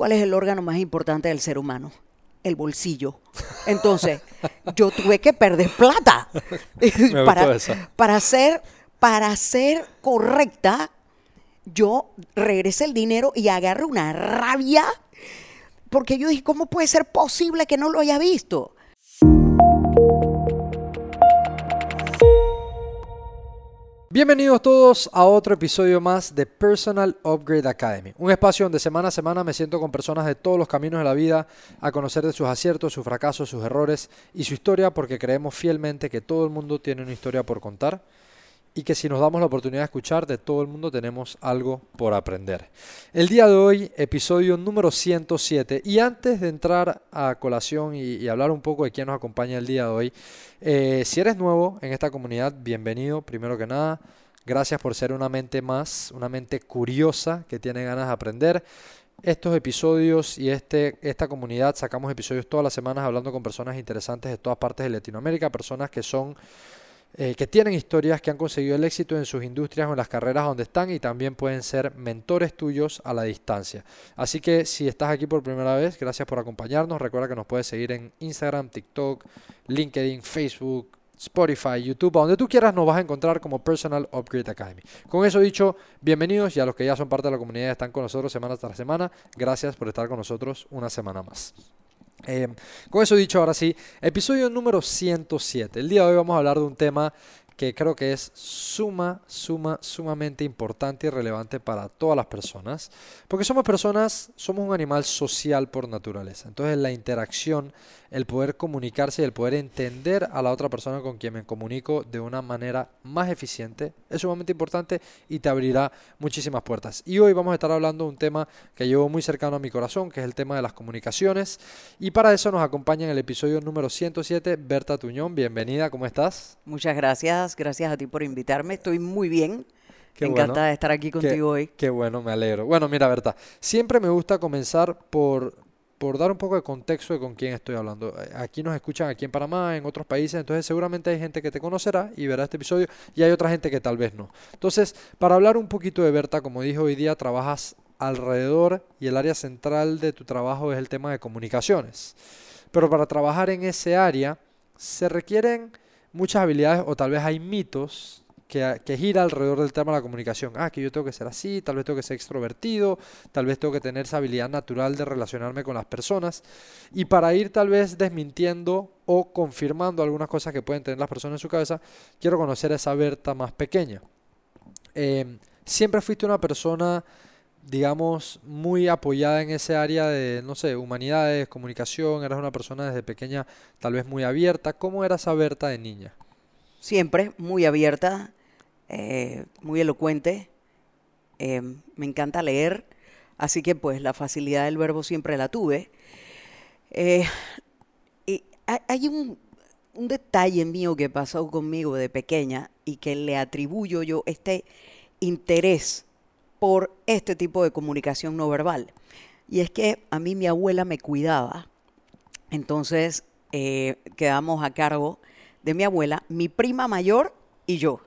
¿cuál es el órgano más importante del ser humano? El bolsillo. Entonces, yo tuve que perder plata para, para ser, para ser correcta. Yo regresé el dinero y agarré una rabia porque yo dije, ¿cómo puede ser posible que no lo haya visto? Bienvenidos todos a otro episodio más de Personal Upgrade Academy, un espacio donde semana a semana me siento con personas de todos los caminos de la vida a conocer de sus aciertos, sus fracasos, sus errores y su historia porque creemos fielmente que todo el mundo tiene una historia por contar y que si nos damos la oportunidad de escuchar de todo el mundo tenemos algo por aprender. El día de hoy, episodio número 107 y antes de entrar a colación y, hablar un poco de quién nos acompaña el día de hoy, eh, si eres nuevo en esta comunidad, bienvenido primero que nada. Gracias por ser una mente más, una mente curiosa que tiene ganas de aprender. Estos episodios y este, esta comunidad sacamos episodios todas las semanas hablando con personas interesantes de todas partes de Latinoamérica, personas que son eh, que tienen historias que han conseguido el éxito en sus industrias o en las carreras donde están y también pueden ser mentores tuyos a la distancia. Así que si estás aquí por primera vez, gracias por acompañarnos. Recuerda que nos puedes seguir en Instagram, TikTok, LinkedIn, Facebook, Spotify, YouTube, a donde tú quieras nos vas a encontrar como Personal Upgrade Academy. Con eso dicho, bienvenidos y a los que ya son parte de la comunidad están con nosotros semana tras semana, gracias por estar con nosotros una semana más. Eh, con eso dicho, ahora sí, episodio número 107. El día de hoy vamos a hablar de un tema que creo que es suma, suma, sumamente importante y relevante para todas las personas, porque somos personas, somos un animal social por naturaleza. Entonces la interacción, el poder comunicarse y el poder entender a la otra persona con quien me comunico de una manera más eficiente es sumamente importante y te abrirá muchísimas puertas. Y hoy vamos a estar hablando de un tema que llevo muy cercano a mi corazón, que es el tema de las comunicaciones. Y para eso nos acompaña en el episodio número 107 Berta Tuñón. Bienvenida, ¿cómo estás? Muchas gracias, gracias a ti por invitarme. Estoy muy bien. Qué Encantada bueno. de estar aquí contigo Qué, hoy. qué bueno, me alegro. Bueno, mira, Berta, siempre me gusta comenzar por, por dar un poco de contexto de con quién estoy hablando. Aquí nos escuchan aquí en Panamá, en otros países, entonces seguramente hay gente que te conocerá y verá este episodio y hay otra gente que tal vez no. Entonces, para hablar un poquito de Berta, como dije hoy día, trabajas alrededor y el área central de tu trabajo es el tema de comunicaciones. Pero para trabajar en ese área se requieren muchas habilidades o tal vez hay mitos que, gira alrededor del tema de la comunicación. Ah, que yo tengo que ser así, tal vez tengo que ser extrovertido, tal vez tengo que tener esa habilidad natural de relacionarme con las personas. Y para ir tal vez desmintiendo o confirmando algunas cosas que pueden tener las personas en su cabeza, quiero conocer esa Berta más pequeña. Eh, siempre fuiste una persona, digamos, muy apoyada en ese área de, no sé, humanidades, comunicación, eras una persona desde pequeña tal vez muy abierta. ¿Cómo era esa Berta de niña? Siempre muy abierta, eh, muy elocuente. eh, me encanta leer, así que pues la facilidad del verbo siempre la tuve. Eh, y ha- hay un, un detalle mío que pasó conmigo de pequeña y que le atribuyo yo este interés por este tipo de comunicación no verbal. Y es que a mí mi abuela me cuidaba. Entonces eh, quedamos a cargo de mi abuela, mi prima mayor y yo.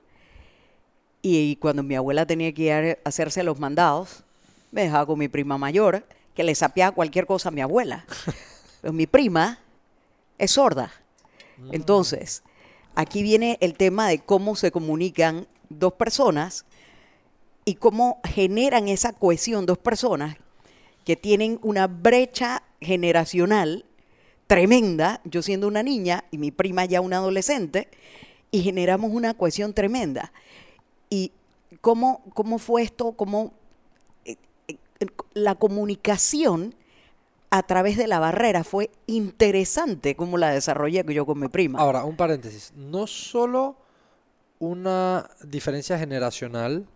Y cuando mi abuela tenía que ir a hacerse los mandados, me dejaba con mi prima mayor, que le sapeaba cualquier cosa a mi abuela. Pero mi prima es sorda. Entonces, aquí viene el tema de cómo se comunican dos personas y cómo generan esa cohesión dos personas que tienen una brecha generacional tremenda, yo siendo una niña y mi prima ya una adolescente, y generamos una cohesión tremenda. ¿Y cómo, cómo fue esto? ¿Cómo eh, eh, la comunicación a través de la barrera fue interesante cómo la desarrollé yo con mi prima? Ahora, un paréntesis. No solo una diferencia generacional,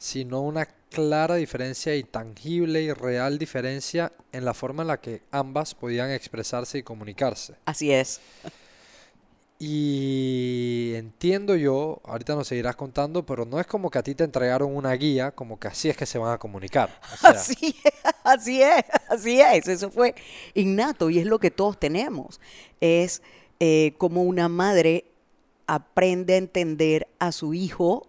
sino una clara diferencia y tangible y real diferencia en la forma en la que ambas podían expresarse y comunicarse. Así es. Y entiendo yo, ahorita nos seguirás contando, pero no es como que a ti te entregaron una guía, como que así es que se van a comunicar. O sea, Así es, así es, así es. Eso fue innato y es lo que todos tenemos. Es eh, como una madre aprende a entender a su hijo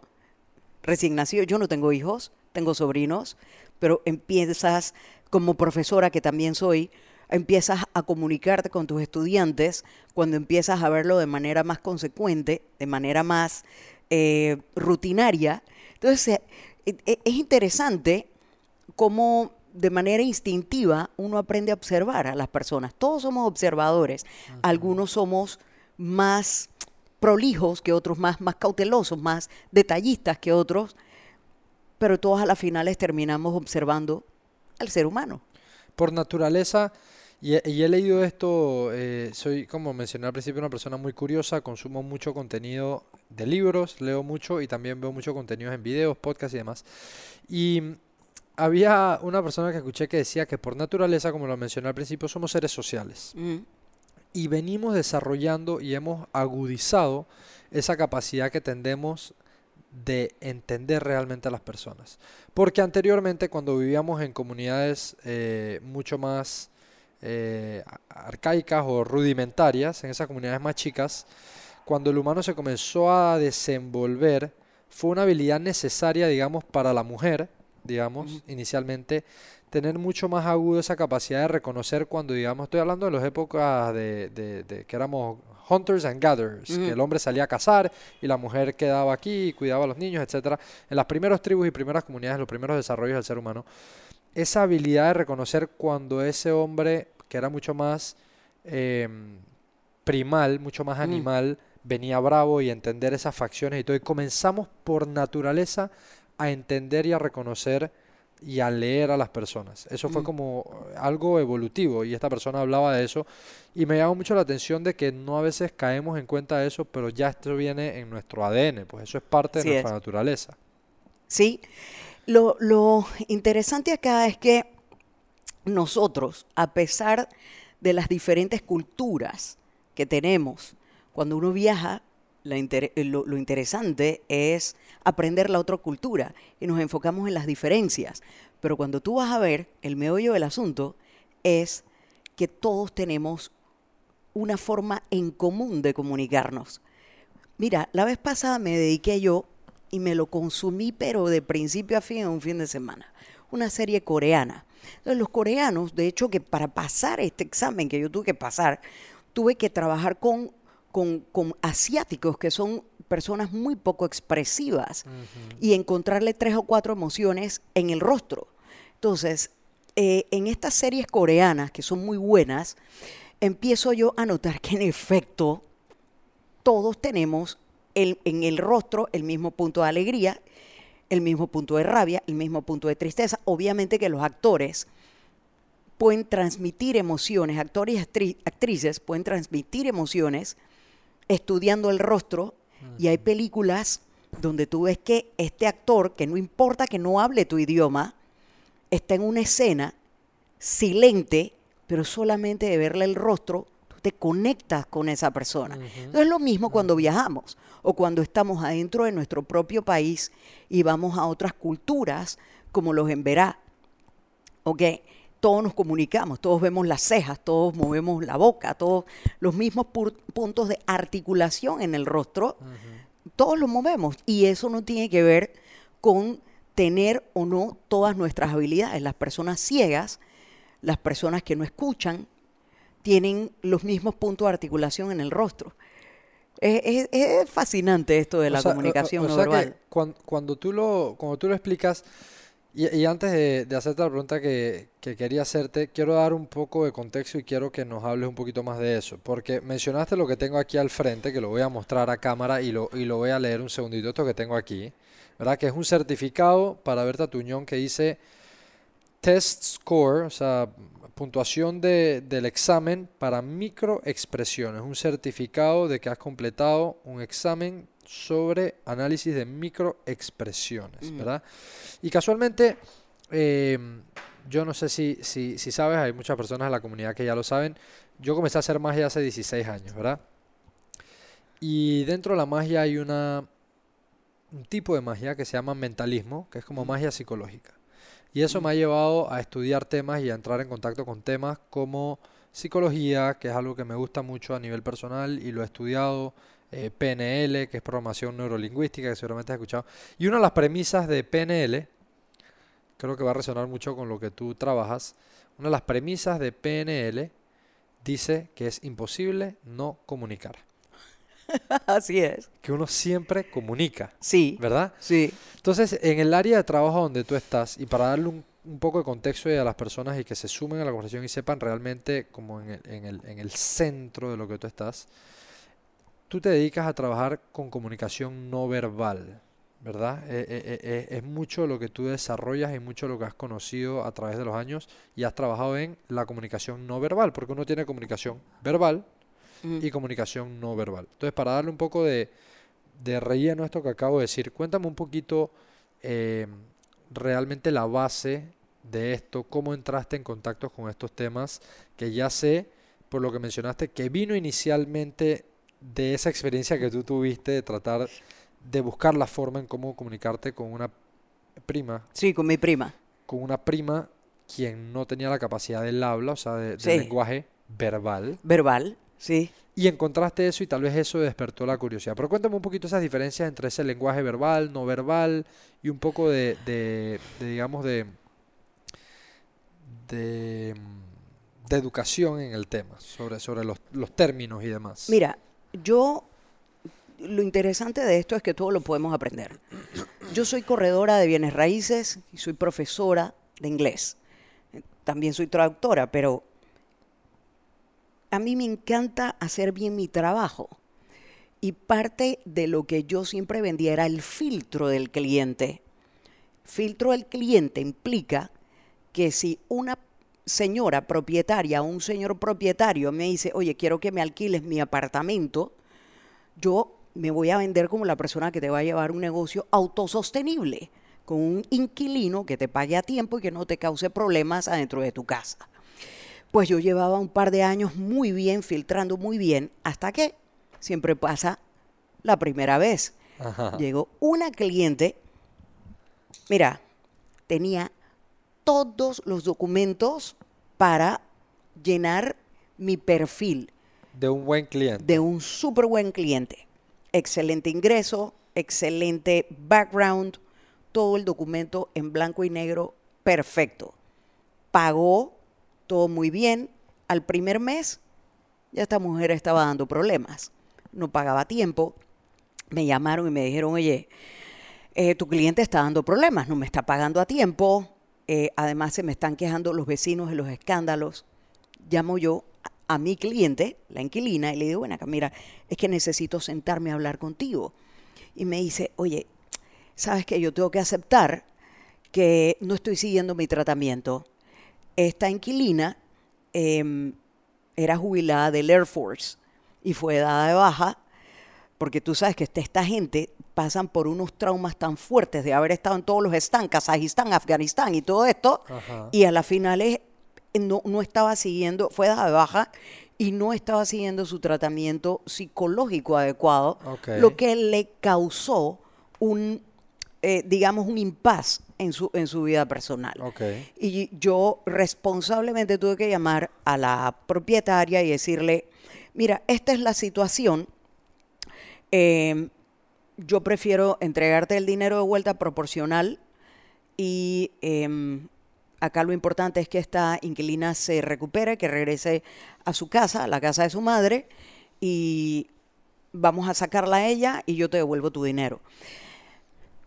recién nacido. Yo no tengo hijos, tengo sobrinos, pero empiezas como profesora que también soy, empiezas a comunicarte con tus estudiantes cuando empiezas a verlo de manera más consecuente, de manera más eh, rutinaria. Entonces, eh, eh, es interesante cómo de manera instintiva uno aprende a observar a las personas. Todos somos observadores. Algunos somos más prolijos que otros, más, más cautelosos, más detallistas que otros, pero todos a las finales terminamos observando al ser humano. Por naturaleza, y he, leído esto, eh, soy, como mencioné al principio, una persona muy curiosa, consumo mucho contenido de libros, leo mucho y también veo mucho contenido en videos, podcasts y demás. Y había una persona que escuché que decía que por naturaleza, como lo mencioné al principio, somos seres sociales. Y venimos desarrollando y hemos agudizado esa capacidad que tendemos de entender realmente a las personas. Porque anteriormente cuando vivíamos en comunidades eh, mucho más eh, arcaicas o rudimentarias, en esas comunidades más chicas, cuando el humano se comenzó a desenvolver, fue una habilidad necesaria, digamos, para la mujer, digamos, inicialmente, tener mucho más agudo esa capacidad de reconocer cuando, digamos, estoy hablando de las épocas de, de, que éramos hunters and gatherers, que el hombre salía a cazar y la mujer quedaba aquí y cuidaba a los niños, etcétera. En las primeras tribus y primeras comunidades, los primeros desarrollos del ser humano, esa habilidad de reconocer cuando ese hombre, que era mucho más em, primal, mucho más animal, venía bravo y entender esas facciones y todo. Y comenzamos por naturaleza a entender y a reconocer y a leer a las personas. Eso fue mm. como algo evolutivo y esta persona hablaba de eso y me llamó mucho la atención de que no a veces caemos en cuenta de eso, pero ya esto viene en nuestro ADN, pues eso es parte de nuestra naturaleza. Sí, lo, lo interesante acá es que nosotros, a pesar de las diferentes culturas que tenemos, cuando uno viaja, eh, lo, interesante es aprender la otra cultura y nos enfocamos en las diferencias. Pero cuando tú vas a ver, el meollo del asunto es que todos tenemos una forma en común de comunicarnos. Mira, la vez pasada me dediqué yo y me lo consumí, pero de principio a fin en un fin de semana. Una serie coreana. Entonces, los coreanos, de hecho, que para pasar este examen que yo tuve que pasar, tuve que trabajar con con, asiáticos que son personas muy poco expresivas y encontrarle tres o cuatro emociones en el rostro. Entonces, eh, en estas series coreanas, que son muy buenas, empiezo yo a notar que en efecto todos tenemos en el rostro el mismo punto de alegría, el mismo punto de rabia, el mismo punto de tristeza. Obviamente que los actores pueden transmitir emociones, actores y actrices pueden transmitir emociones estudiando el rostro y hay películas donde tú ves que este actor, que no importa que no hable tu idioma, está en una escena silente, pero solamente de verle el rostro, tú te conectas con esa persona. No es lo mismo cuando viajamos o cuando estamos adentro de nuestro propio país y vamos a otras culturas, como los en Verá. ¿Ok? Todos nos comunicamos, todos vemos las cejas, todos movemos la boca, todos los mismos puntos de articulación en el rostro, todos los movemos. Y eso no tiene que ver con tener o no todas nuestras habilidades. Las personas ciegas, las personas que no escuchan, tienen los mismos puntos de articulación en el rostro. Es, fascinante esto de la comunicación no verbal. cuando, tú lo, cuando tú lo explicas, y, antes de, hacerte la pregunta que, quería hacerte, quiero dar un poco de contexto y quiero que nos hables un poquito más de eso. Porque mencionaste lo que tengo aquí al frente, que lo voy a mostrar a cámara y lo, y lo voy a leer un segundito, esto que tengo aquí, ¿verdad? Que es un certificado para Berta Tuñón que dice Test Score, o sea, puntuación de, del examen para microexpresiones. Un certificado de que has completado un examen sobre análisis de microexpresiones, mm. ¿verdad? Y casualmente, em, yo no sé si, si, si, sabes, hay muchas personas en la comunidad que ya lo saben, yo comencé a hacer magia hace 16 años, ¿verdad? Y dentro de la magia hay una, un tipo de magia que se llama mentalismo, que es como magia psicológica. Y eso me ha llevado a estudiar temas y a entrar en contacto con temas como psicología, que es algo que me gusta mucho a nivel personal y lo he estudiado, eh, PNL, que es programación neurolingüística, que seguramente has escuchado. Y una de las premisas de PNL, creo que va a resonar mucho con lo que tú trabajas. Una de las premisas de PNL dice que es imposible no comunicar. Así es. Que uno siempre comunica, Sí, ¿verdad? sí. Entonces, en el área de trabajo donde tú estás, y para darle un, un poco de contexto a las personas y que se sumen a la conversación y sepan realmente como en el, en el, en el centro de lo que tú estás, tú te dedicas a trabajar con comunicación no verbal, ¿verdad? Eh, eh, eh, eh, es mucho lo que tú desarrollas y mucho lo que has conocido a través de los años y has trabajado en la comunicación no verbal, porque uno tiene comunicación verbal Mm. y comunicación no verbal. Entonces, para darle un poco de, de relleno a esto que acabo de decir, cuéntame un poquito eh, realmente la base de esto, cómo entraste en contacto con estos temas, que ya sé, por lo que mencionaste, que vino inicialmente de esa experiencia que tú tuviste de tratar de buscar la forma en cómo comunicarte con una prima, Sí, con mi prima. con una prima quien no tenía la capacidad del habla, o sea, de- Sí. lenguaje verbal. Verbal, sí. Y encontraste eso y tal vez eso despertó la curiosidad. Pero cuéntame un poquito esas diferencias entre ese lenguaje verbal, no verbal y un poco de, de- de, digamos, de, de, de educación en el tema, sobre, sobre los, los términos y demás. Mira, yo, lo interesante de esto es que todo lo podemos aprender. Yo soy corredora de bienes raíces y soy profesora de inglés. También soy traductora, pero a mí me encanta hacer bien mi trabajo. Y parte de lo que yo siempre vendía era el filtro del cliente. Filtro del cliente implica que si una señora propietaria o un señor propietario me dice, oye, quiero que me alquiles mi apartamento, yo me voy a vender como la persona que te va a llevar un negocio autosostenible, con un inquilino que te pague a tiempo y que no te cause problemas adentro de tu casa. Pues yo llevaba un par de años muy bien, filtrando muy bien, hasta que siempre pasa la primera vez. Ajá. Llegó una cliente, mira, tenía todos los documentos para llenar mi perfil De un buen cliente. de un súper buen cliente. Excelente ingreso, excelente background, todo el documento en blanco y negro, perfecto. Pagó todo muy bien. Al primer mes, ya esta mujer estaba dando problemas. No pagaba tiempo. Me llamaron y me dijeron, oye, eh, tu cliente está dando problemas, no me está pagando a tiempo. eh, además, se me están quejando los vecinos de los escándalos. Llamo yo a, a mi cliente, la inquilina, y le digo, bueno, acá, mira, es que necesito sentarme a hablar contigo. Y me dice, oye, sabes que yo tengo que aceptar que no estoy siguiendo mi tratamiento. Esta inquilina em, era jubilada del Air Force y fue dada de baja porque tú sabes que esta gente pasan por unos traumas tan fuertes de haber estado en todos los stands, Kazajistán, Afganistán y todo esto, Ajá. y a la final es- no, no estaba siguiendo, fue dada de baja y no estaba siguiendo su tratamiento psicológico adecuado, Ok. lo que le causó un, eh, digamos, un impas en su, en su vida personal. Ok. Y yo responsablemente tuve que llamar a la propietaria y decirle, mira, esta es la situación, eh, yo prefiero entregarte el dinero de vuelta proporcional y em, acá lo importante es que esta inquilina se recupere, que regrese a su casa, a la casa de su madre, y vamos a sacarla a ella y yo te devuelvo tu dinero.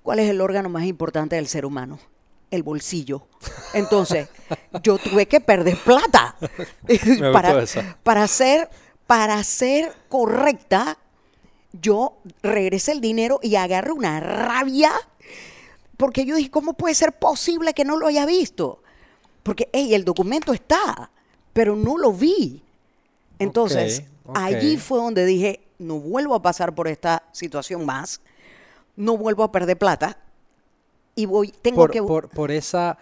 ¿Cuál es el órgano más importante del ser humano? El bolsillo. Entonces, yo tuve que perder plata para, para ser para ser correcta. Yo regresé el dinero y agarré una rabia porque yo dije, ¿cómo puede ser posible que no lo haya visto? Porque, hey, el documento está, pero no lo vi. Entonces, allí fue donde dije, no vuelvo a pasar por esta situación más, no vuelvo a perder plata y voy, tengo por, que... por, por esa,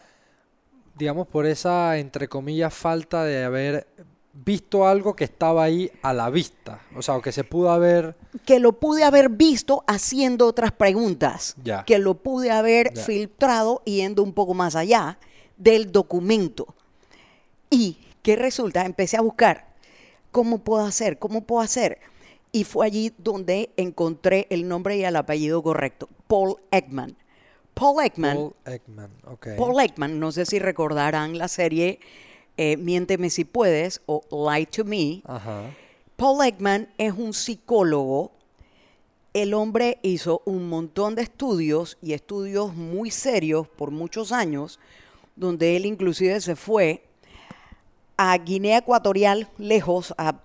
digamos, por esa, entre comillas, falta de haber visto algo que estaba ahí a la vista. O sea, o que se pudo haber... que lo pude haber visto haciendo otras preguntas, Ya. que lo pude haber Ya. filtrado yendo un poco más allá del documento. Y ¿qué resulta? Empecé a buscar cómo puedo hacer, cómo puedo hacer. Y fue allí donde encontré el nombre y el apellido correcto, Paul Ekman. Paul Ekman, Paul Ekman, ok. Paul Ekman, no sé si recordarán la serie eh, Miénteme si puedes o Lie to Me. Ajá. Paul Ekman es un psicólogo. El hombre hizo un montón de estudios y estudios muy serios por muchos años, donde él inclusive se fue a Guinea Ecuatorial, lejos, a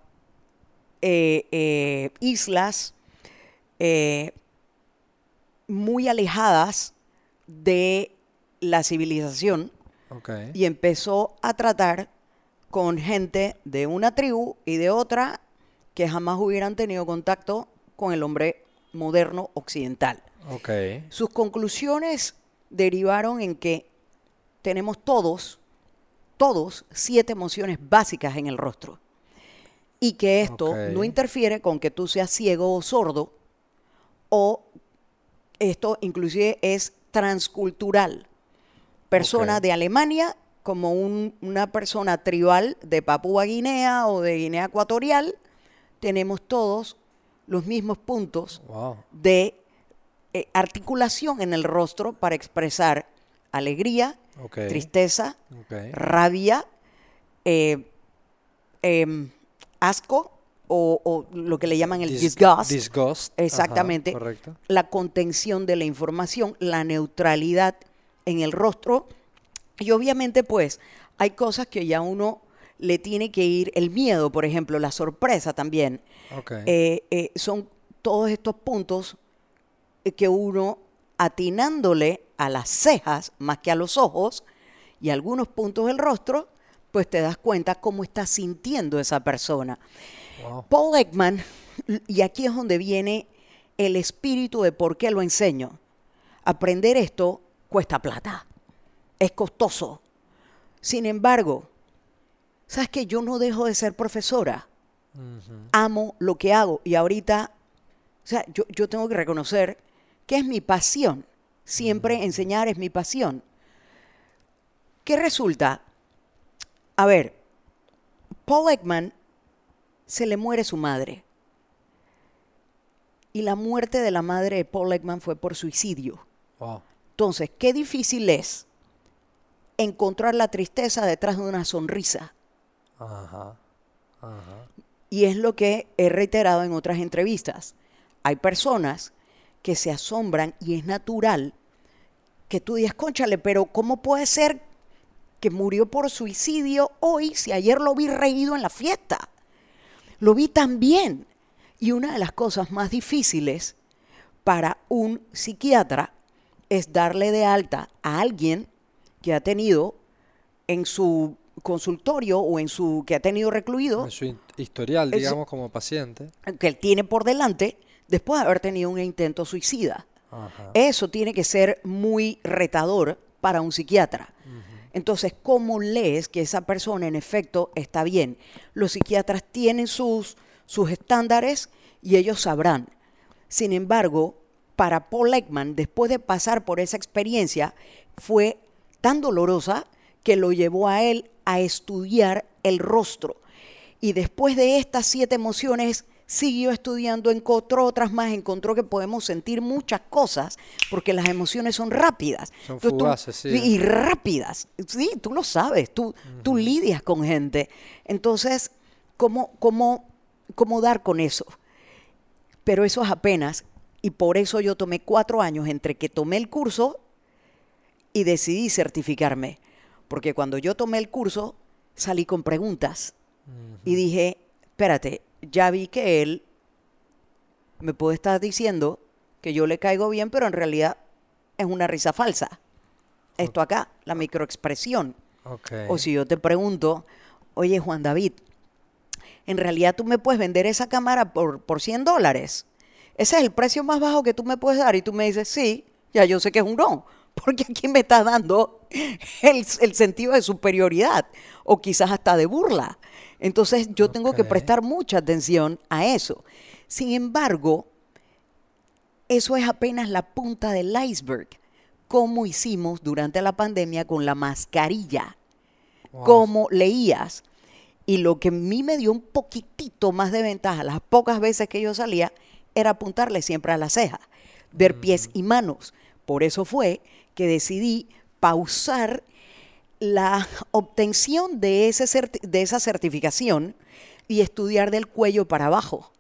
eh, eh, islas eh, muy alejadas de la civilización Ok. y empezó a tratar con gente de una tribu y de otra que jamás hubieran tenido contacto con el hombre moderno occidental. Ok. Sus conclusiones derivaron en que tenemos todos, todos, siete emociones básicas en el rostro. Y que esto no interfiere con que tú seas ciego o sordo, o esto inclusive es transcultural. Persona de Alemania como un- una persona tribal de Papúa Guinea o de Guinea Ecuatorial, tenemos todos los mismos puntos Wow. de eh, articulación en el rostro para expresar alegría, tristeza, rabia, eh, em, asco o, o lo que le llaman el Dis- disgust. Disgust. Ajá, Exactamente. correcto. La contención de la información, la neutralidad en el rostro. Y obviamente, pues, hay cosas que ya uno le tiene que ir, el miedo, por ejemplo, la sorpresa también. Ok. Eh, eh, son todos estos puntos que uno, atinándole a las cejas más que a los ojos y algunos puntos del rostro, pues te das cuenta cómo está sintiendo esa persona. Wow. Paul Ekman, y aquí es donde viene el espíritu de por qué lo enseño. Aprender esto cuesta plata, es costoso. Sin embargo, ¿sabes que Yo no dejo de ser profesora. Amo lo que hago y ahorita, o sea, yo, yo tengo que reconocer que es mi pasión. Siempre enseñar es mi pasión. ¿Qué resulta? A ver, Paul Ekman se le muere su madre. Y la muerte de la madre de Paul Ekman fue por suicidio. Wow. Entonces, qué difícil es encontrar la tristeza detrás de una sonrisa. Ajá. Ajá. Y es lo que he reiterado en otras entrevistas. Hay personas que se asombran y es natural que tú digas, conchale, pero ¿cómo puede ser que murió por suicidio hoy si ayer lo vi reído en la fiesta? Lo vi tan bien. Y una de las cosas más difíciles para un psiquiatra es darle de alta a alguien que ha tenido en su consultorio o en su que ha tenido recluido En su historial, Es- digamos, como paciente. que él tiene por delante después de haber tenido un intento suicida. Ajá. Eso tiene que ser muy retador para un psiquiatra. Entonces, ¿cómo lees que esa persona en efecto está bien? Los psiquiatras tienen sus, sus estándares y ellos sabrán. Sin embargo, para Paul Ekman, después de pasar por esa experiencia, fue tan dolorosa que lo llevó a él a estudiar el rostro. Y después de estas siete emociones, siguió estudiando, encontró otras más, encontró que podemos sentir muchas cosas, porque las emociones son rápidas. Son Entonces tú- fugaces, sí. Y rápidas. Sí, tú lo sabes, tú, tú lidias con gente. Entonces, ¿cómo, cómo, ¿cómo dar con eso? Pero eso es apenas, y por eso yo tomé cuatro años entre que tomé el curso y decidí certificarme. Porque cuando yo tomé el curso, salí con preguntas y dije, espérate, ya vi que él me puede estar diciendo que yo le caigo bien, pero en realidad es una risa falsa. Esto acá, la microexpresión. O si yo te pregunto, oye Juan David, en realidad tú me puedes vender esa cámara por, por 100 dólares. Ese es el precio más bajo que tú me puedes dar. Y tú me dices, sí, ya yo sé que es un no. Porque aquí me estás dando el, el sentido de superioridad o quizás hasta de burla. Entonces yo tengo que prestar mucha atención a eso. Sin embargo, eso es apenas la punta del iceberg. Como hicimos durante la pandemia con la mascarilla Wow. cómo leías. Y lo que a mí me dio un poquitito más de ventaja, las pocas veces que yo salía, era apuntarle siempre a la ceja, ver pies y manos. Por eso fue que decidí pausar la obtención de, ese de esa certificación y estudiar del cuello para abajo,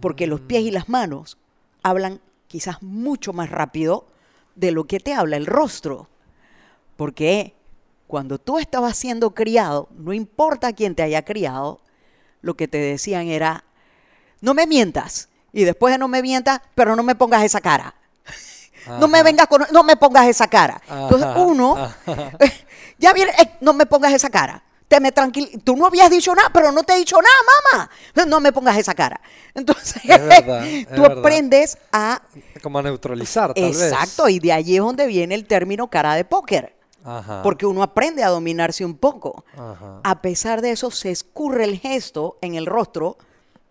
porque los pies y las manos hablan quizás mucho más rápido de lo que te habla el rostro. Porque cuando tú estabas siendo criado, no importa quién te haya criado, lo que te decían era, no me mientas. Y después de no me mientas, pero no me pongas esa cara. No me vengas con, no me pongas esa cara. Entonces uno, ajá. ya viene, eh, no me pongas esa cara. Te me tranquil, tú no habías dicho nada, pero no te he dicho nada, mamá. No me pongas esa cara. Entonces, Es verdad, es tú verdad. aprendes a Como a neutralizar, tal vez. Exacto, y de allí es donde viene el término cara de póker. Ajá. Porque uno aprende a dominarse un poco. Ajá. A pesar de eso, se escurre el gesto en el rostro,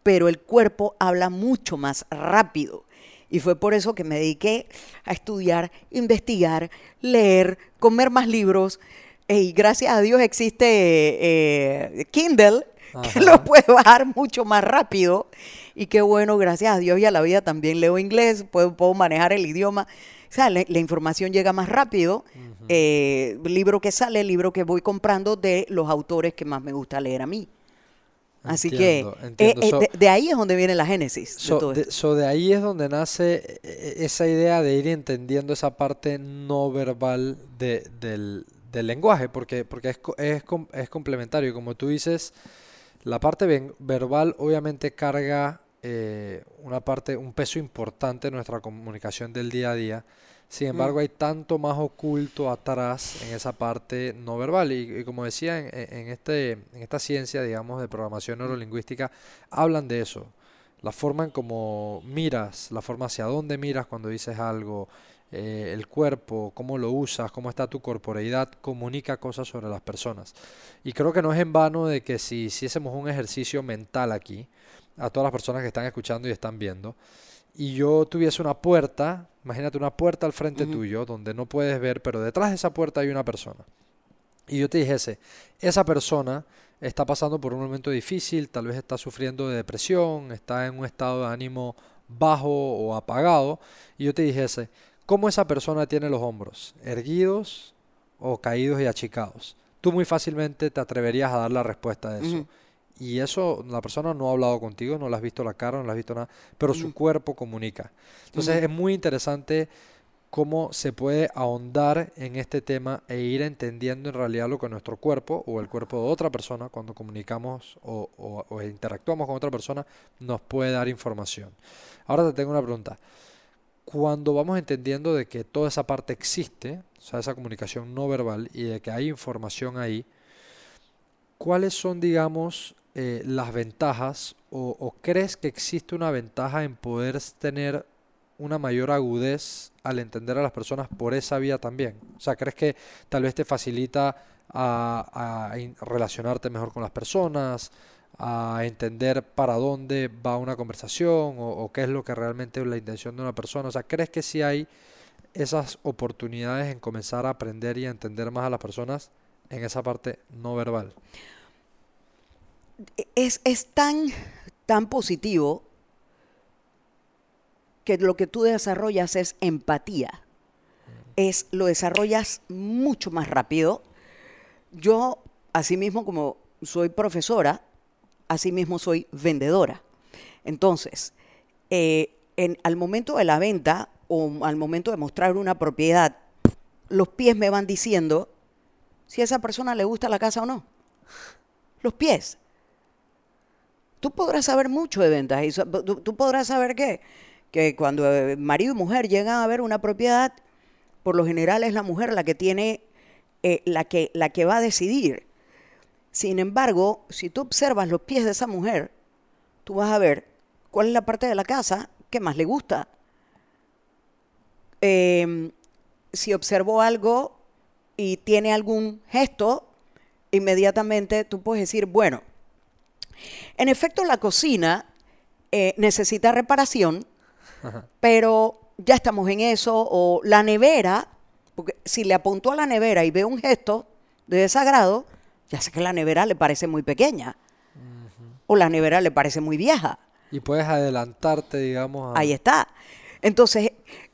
pero el cuerpo habla mucho más rápido. Y fue por eso que me dediqué a estudiar, investigar, leer, comer más libros. Y gracias a Dios existe eh, Kindle, que lo puede bajar mucho más rápido. Y qué bueno, gracias a Dios y a la vida también leo inglés, puedo, puedo manejar el idioma. O sea, la, la información llega más rápido. Eh, libro que sale, libro que voy comprando de los autores que más me gusta leer a mí. Así Entiendo, que eh, entiendo. eh, So- de, de ahí es donde viene la génesis. de todo de, so de ahí es donde nace esa idea de ir entendiendo esa parte no verbal de- del, del lenguaje, porque, porque es, es, es complementario. Como tú dices, la parte verbal obviamente carga eh, una parte, un peso importante en nuestra comunicación del día a día. Sin embargo, hay tanto más oculto atrás en esa parte no verbal. Y, y como decía, en, en este, en esta ciencia, digamos, de programación neurolingüística, hablan de eso. La forma en cómo miras, la forma hacia dónde miras cuando dices algo, eh, el cuerpo, cómo lo usas, cómo está tu corporeidad, comunica cosas sobre las personas. Y creo que no es en vano de que si hiciésemos un ejercicio mental aquí, a todas las personas que están escuchando y están viendo, y yo tuviese una puerta, imagínate una puerta al frente tuyo, donde no puedes ver, pero detrás de esa puerta hay una persona. Y yo te dijese, esa persona está pasando por un momento difícil, tal vez está sufriendo de depresión, está en un estado de ánimo bajo o apagado, y yo te dijese, ¿cómo esa persona tiene los hombros? ¿Erguidos o caídos y achicados? Tú muy fácilmente te atreverías a dar la respuesta a eso. Y eso, la persona no ha hablado contigo, no le has visto la cara, no le has visto nada, pero su cuerpo comunica. Entonces es muy interesante cómo se puede ahondar en este tema e ir entendiendo en realidad lo que nuestro cuerpo o el cuerpo de otra persona, cuando comunicamos o, o- o interactuamos con otra persona, nos puede dar información. Ahora te tengo una pregunta. Cuando vamos entendiendo de que toda esa parte existe, o sea, esa comunicación no verbal y de que hay información ahí, ¿cuáles son, digamos, eh, las ventajas o, crees que existe una ventaja en poder tener una mayor agudez al entender a las personas por esa vía también? O sea, ¿crees que tal vez te facilita a, relacionarte mejor con las personas, a entender para dónde va una conversación o, o qué es lo que realmente es la intención de una persona? O sea, ¿crees que sí hay esas oportunidades en comenzar a aprender y a entender más a las personas en esa parte no verbal? es, es tan, tan positivo que lo que tú desarrollas es empatía. Es, lo desarrollas mucho más rápido. Yo, asimismo, como soy profesora, asimismo soy vendedora. Entonces, eh, en- al momento de la venta o al momento de mostrar una propiedad, los pies me van diciendo si a esa persona le gusta la casa o no. Los pies. Tú podrás saber mucho de ventas. y tú podrás saber que, que cuando eh, marido y mujer llegan a ver una propiedad, por lo general es la mujer la que tiene, eh, la, que, la que va a decidir. Sin embargo, si tú observas los pies de esa mujer, tú vas a ver cuál es la parte de la casa que más le gusta. Em, si observó algo y tiene algún gesto, inmediatamente tú puedes decir, bueno, en efecto la cocina eh, necesita reparación, pero ya estamos en eso, o la nevera, porque si le apuntó a la nevera y ve un gesto de desagrado, ya sé que la nevera le parece muy pequeña, o la nevera le parece muy vieja. Y puedes adelantarte, digamos, a... Ahí está. Entonces,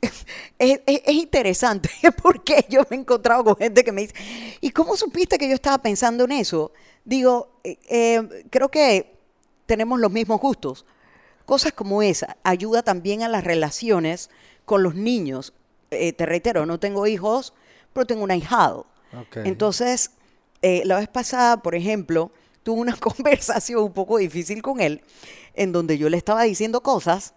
es, es- es interesante porque yo me he encontrado con gente que me dice, ¿y cómo supiste que yo estaba pensando en eso? Digo, eh, eh, creo que tenemos los mismos gustos. Cosas como esa ayuda también a las relaciones con los niños. Eh, te reitero, no tengo hijos, pero tengo un ahijado. Entonces, eh, la vez pasada, por ejemplo, tuve una conversación un poco difícil con él, en donde yo le estaba diciendo cosas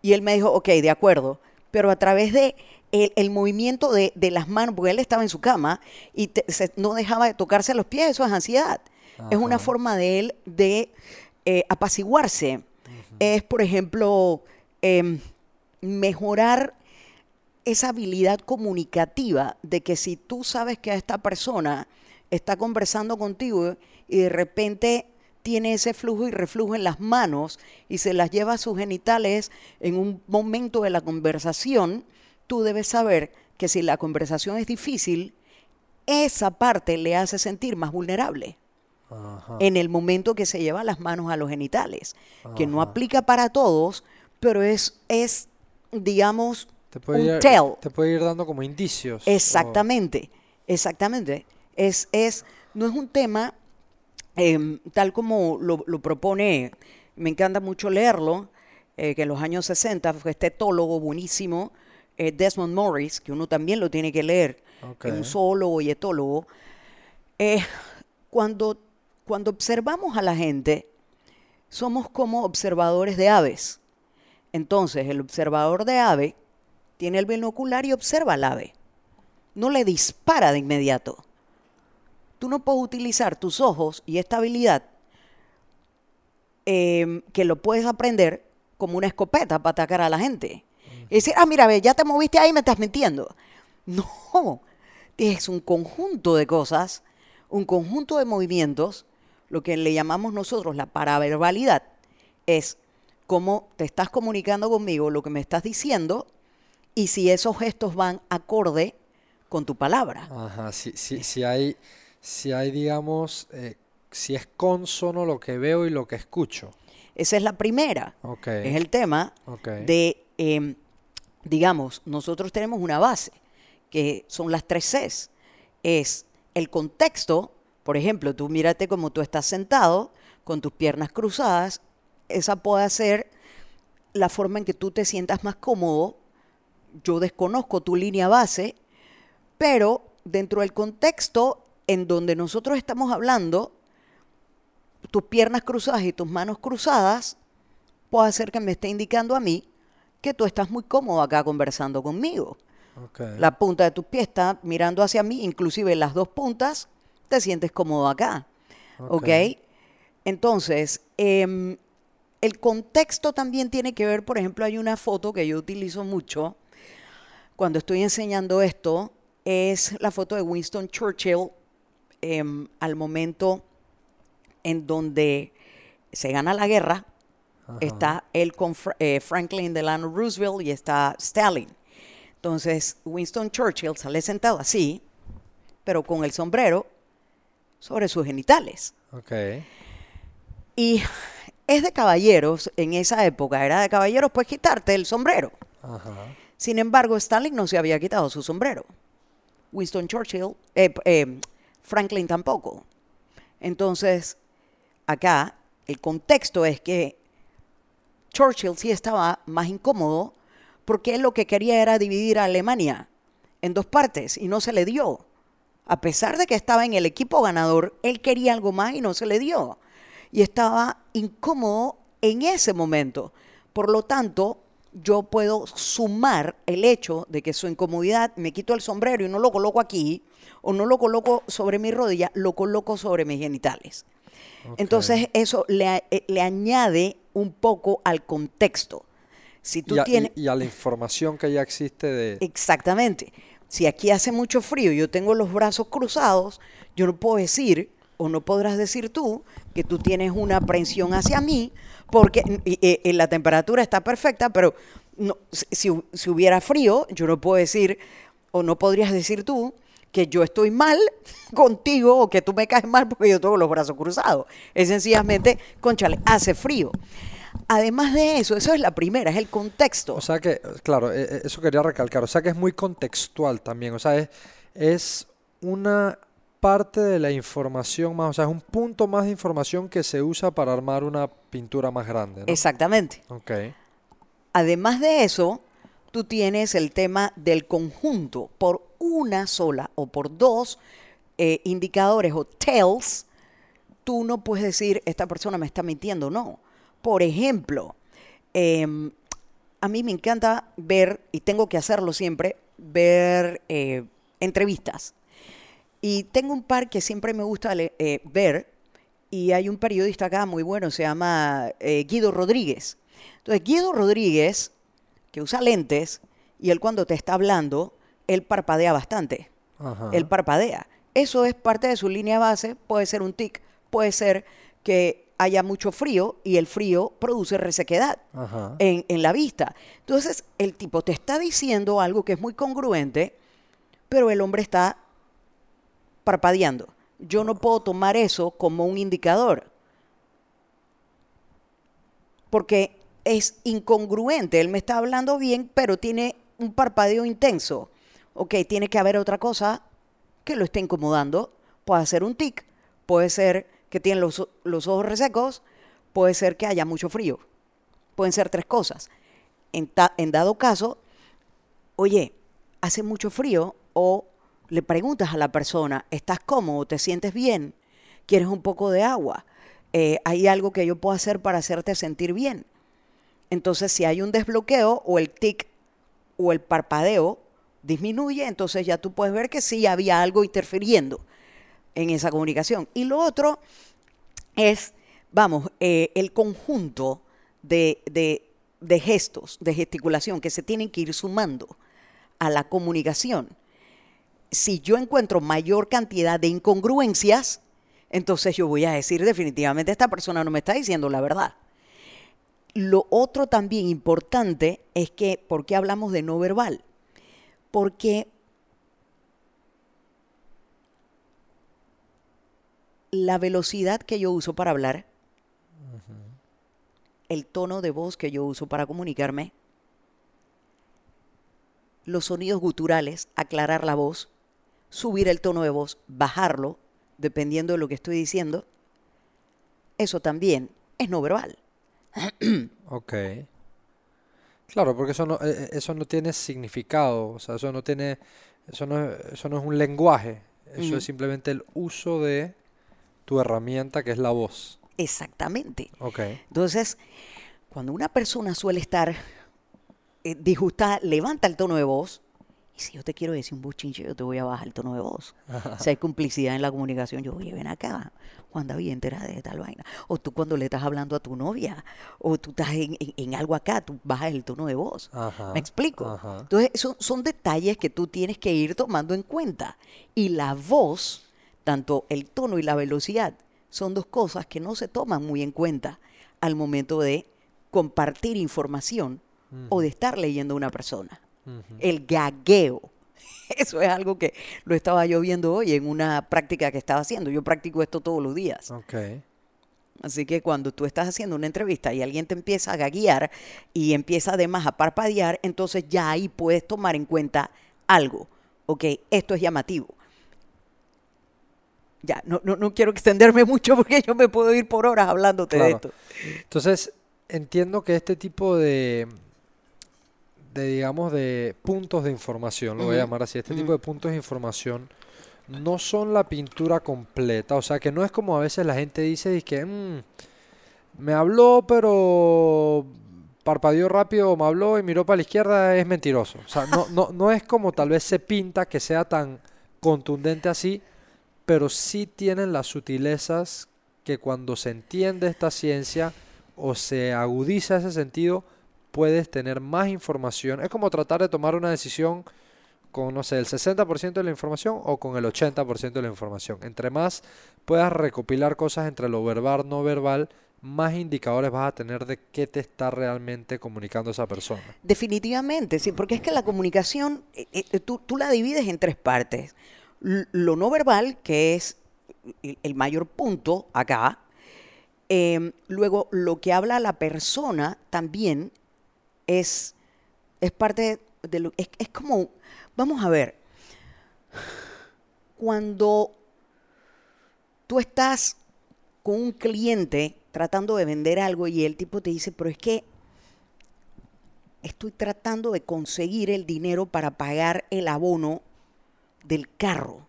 y él me dijo, ok, de acuerdo, pero a través de el, el movimiento de, de las manos, porque él estaba en su cama y te- se- no dejaba de tocarse los pies, eso es ansiedad. Es una forma de él de eh, apaciguarse. Es, por ejemplo, em, mejorar esa habilidad comunicativa de que si tú sabes que a esta persona está conversando contigo y de repente tiene ese flujo y reflujo en las manos y se las lleva a sus genitales en un momento de la conversación, tú debes saber que si la conversación es difícil, esa parte le hace sentir más vulnerable Ajá. en el momento que se lleva las manos a los genitales, que no aplica para todos, pero es, es digamos, Te puede, un ir, tell. te puede ir dando como indicios. o- Exactamente, exactamente. Es, es, no es un tema em, tal como lo, lo propone, me encanta mucho leerlo, eh, que en los años 60 fue este etólogo buenísimo, eh, Desmond Morris, que uno también lo tiene que leer, es un zoólogo y etólogo. Eh, cuando, cuando observamos a la gente, somos como observadores de aves. Entonces, el observador de ave tiene el binocular y observa al ave. No le dispara de inmediato. Tú no puedes utilizar tus ojos y esta habilidad em, que lo puedes aprender como una escopeta para atacar a la gente. Y decir, ah, mira, ve, ya te moviste ahí y me estás mintiendo. No, es un conjunto de cosas, un conjunto de movimientos, lo que le llamamos nosotros la paraverbalidad, es cómo te estás comunicando conmigo, lo que me estás diciendo, y si esos gestos van acorde con tu palabra. Ajá, si, si, si hay, si hay, digamos, eh, si es consono lo que veo y lo que escucho. Esa es la primera. Es el tema de, em, digamos, nosotros tenemos una base, que son las tres Cs. Es el contexto, por ejemplo, tú mírate como tú estás sentado, con tus piernas cruzadas, esa puede ser la forma en que tú te sientas más cómodo. Yo desconozco tu línea base, pero dentro del contexto en donde nosotros estamos hablando, tus piernas cruzadas y tus manos cruzadas, puede ser que me esté indicando a mí que tú estás muy cómodo acá conversando conmigo. La punta de tus pies está mirando hacia mí, inclusive las dos puntas, te sientes cómodo acá. ¿Ok? Ok. Entonces, em, el contexto también tiene que ver, por ejemplo, hay una foto que yo utilizo mucho cuando estoy enseñando esto, es la foto de Winston Churchill em, al momento en donde se gana la guerra. Ajá. Está él con Fra- eh, Franklin Delano Roosevelt y está Stalin. Entonces, Winston Churchill sale sentado así, pero con el sombrero sobre sus genitales. Y es de caballeros, en esa época era de caballeros, pues quitarte el sombrero. Ajá. Sin embargo, Stalin no se había quitado su sombrero. Winston Churchill, eh, eh, Franklin tampoco. Entonces, acá el contexto es que Churchill sí estaba más incómodo porque él lo que quería era dividir a Alemania en dos partes y no se le dio. A pesar de que estaba en el equipo ganador, él quería algo más y no se le dio. Y estaba incómodo en ese momento. Por lo tanto, yo puedo sumar el hecho de que su incomodidad, me quito el sombrero y no lo coloco aquí, o no lo coloco sobre mi rodilla, lo coloco sobre mis genitales. Entonces eso le, eh, le añade un poco al contexto. Si tú y, a, tienes... y a la información que ya existe de... Exactamente. Si aquí hace mucho frío y yo tengo los brazos cruzados, yo no puedo decir, o no podrás decir tú, que tú tienes una aprensión hacia mí, porque y- y la temperatura está perfecta, pero no- si- si hubiera frío, yo no puedo decir, o no podrías decir tú, que yo estoy mal contigo o que tú me caes mal porque yo tengo los brazos cruzados. Es sencillamente, conchale, hace frío. Además de eso, eso es la primera, es el contexto. O sea que, claro, e- e- eso quería recalcar. O sea que es muy contextual también. O sea, es, es una parte de la información más, o sea, es un punto más de información que se usa para armar una pintura más grande, ¿no? Exactamente. Ok. Además de eso, tú tienes el tema del conjunto por una sola o por dos eh, indicadores o tells. Tú no puedes decir, esta persona me está mintiendo, no. Por ejemplo, em, a mí me encanta ver, y tengo que hacerlo siempre, ver eh, entrevistas. Y tengo un par que siempre me gusta eh, ver, y hay un periodista acá muy bueno, se llama Guido Rodríguez. Entonces, Guido Rodríguez, que usa lentes, y él cuando te está hablando, él parpadea bastante. Ajá. Él parpadea. Eso es parte de su línea base, puede ser un tic, puede ser que haya mucho frío y el frío produce resequedad en, en la vista. Entonces, el tipo te está diciendo algo que es muy congruente, pero el hombre está parpadeando. Yo no puedo tomar eso como un indicador. Porque es incongruente. Él me está hablando bien, pero tiene un parpadeo intenso. Ok, tiene que haber otra cosa que lo esté incomodando. Puede ser un tic, puede ser que tiene los, los ojos resecos, puede ser que haya mucho frío. Pueden ser tres cosas. En, en dado caso, oye, hace mucho frío o le preguntas a la persona, ¿estás cómodo? ¿Te sientes bien? ¿Quieres un poco de agua? Eh, ¿Hay algo que yo puedo hacer para hacerte sentir bien? Entonces, si hay un desbloqueo o el tic o el parpadeo disminuye, entonces ya tú puedes ver que sí había algo interfiriendo en esa comunicación. Y lo otro es, vamos, eh, el conjunto de, de- de gestos, de gesticulación que se tienen que ir sumando a la comunicación. Si yo encuentro mayor cantidad de incongruencias, entonces yo voy a decir definitivamente esta persona no me está diciendo la verdad. Lo otro también importante es que, ¿por qué hablamos de no verbal? Porque la velocidad que yo uso para hablar, el tono de voz que yo uso para comunicarme, los sonidos guturales, aclarar la voz, subir el tono de voz, bajarlo, dependiendo de lo que estoy diciendo, eso también es no verbal. Ok. Claro, porque eso no, eh, eh, eso no tiene significado, o sea, eso no tiene, eso no, es- eso no es un lenguaje, eso es simplemente el uso de tu herramienta que es la voz. Exactamente. Ok. Entonces, cuando una persona suele estar eh, disgustada, levanta el tono de voz. Si yo te quiero decir un bochinche, yo te voy a bajar el tono de voz. Si hay complicidad en la comunicación, yo, oye, ven acá, Juan David, entera de tal vaina. O tú cuando le estás hablando a tu novia, o tú estás en, en- en algo acá, tú bajas el tono de voz. Ajá, ¿Me explico? ajá. Entonces, son, son detalles que tú tienes que ir tomando en cuenta. Y la voz, tanto el tono y la velocidad, son dos cosas que no se toman muy en cuenta al momento de compartir información o de estar leyendo a una persona. El gagueo. Eso es algo que lo estaba yo viendo hoy en una práctica que estaba haciendo. Yo practico esto todos los días. Ok. Así que cuando tú estás haciendo una entrevista y alguien te empieza a gaguear y empieza además a parpadear, entonces ya ahí puedes tomar en cuenta algo. Ok, esto es llamativo. Ya, no, no, no quiero extenderme mucho porque yo me puedo ir por horas hablándote de esto. Entonces, entiendo que este tipo de, de digamos, de puntos de información, lo voy a llamar así, este tipo de puntos de información no son la pintura completa. O sea, que no es como a veces la gente dice, que me habló, pero parpadeó rápido, me habló y miró para la izquierda, es mentiroso. O sea, no, no, no es como tal vez se pinta que sea tan contundente así, pero sí tienen las sutilezas que cuando se entiende esta ciencia o se agudiza ese sentido, puedes tener más información. Es como tratar de tomar una decisión con, no sé, el 60% de la información o con el 80% de la información. Entre más puedas recopilar cosas entre lo verbal, no verbal, más indicadores vas a tener de qué te está realmente comunicando esa persona. Definitivamente, sí, porque es que la comunicación, eh, eh, tú, tú la divides en tres partes. Lo no verbal, que es el- el mayor punto acá, Em, luego, lo que habla la persona también es, es parte de lo... Es, es como, vamos a ver, cuando tú estás con un cliente tratando de vender algo y el tipo te dice, pero es que estoy tratando de conseguir el dinero para pagar el abono del carro.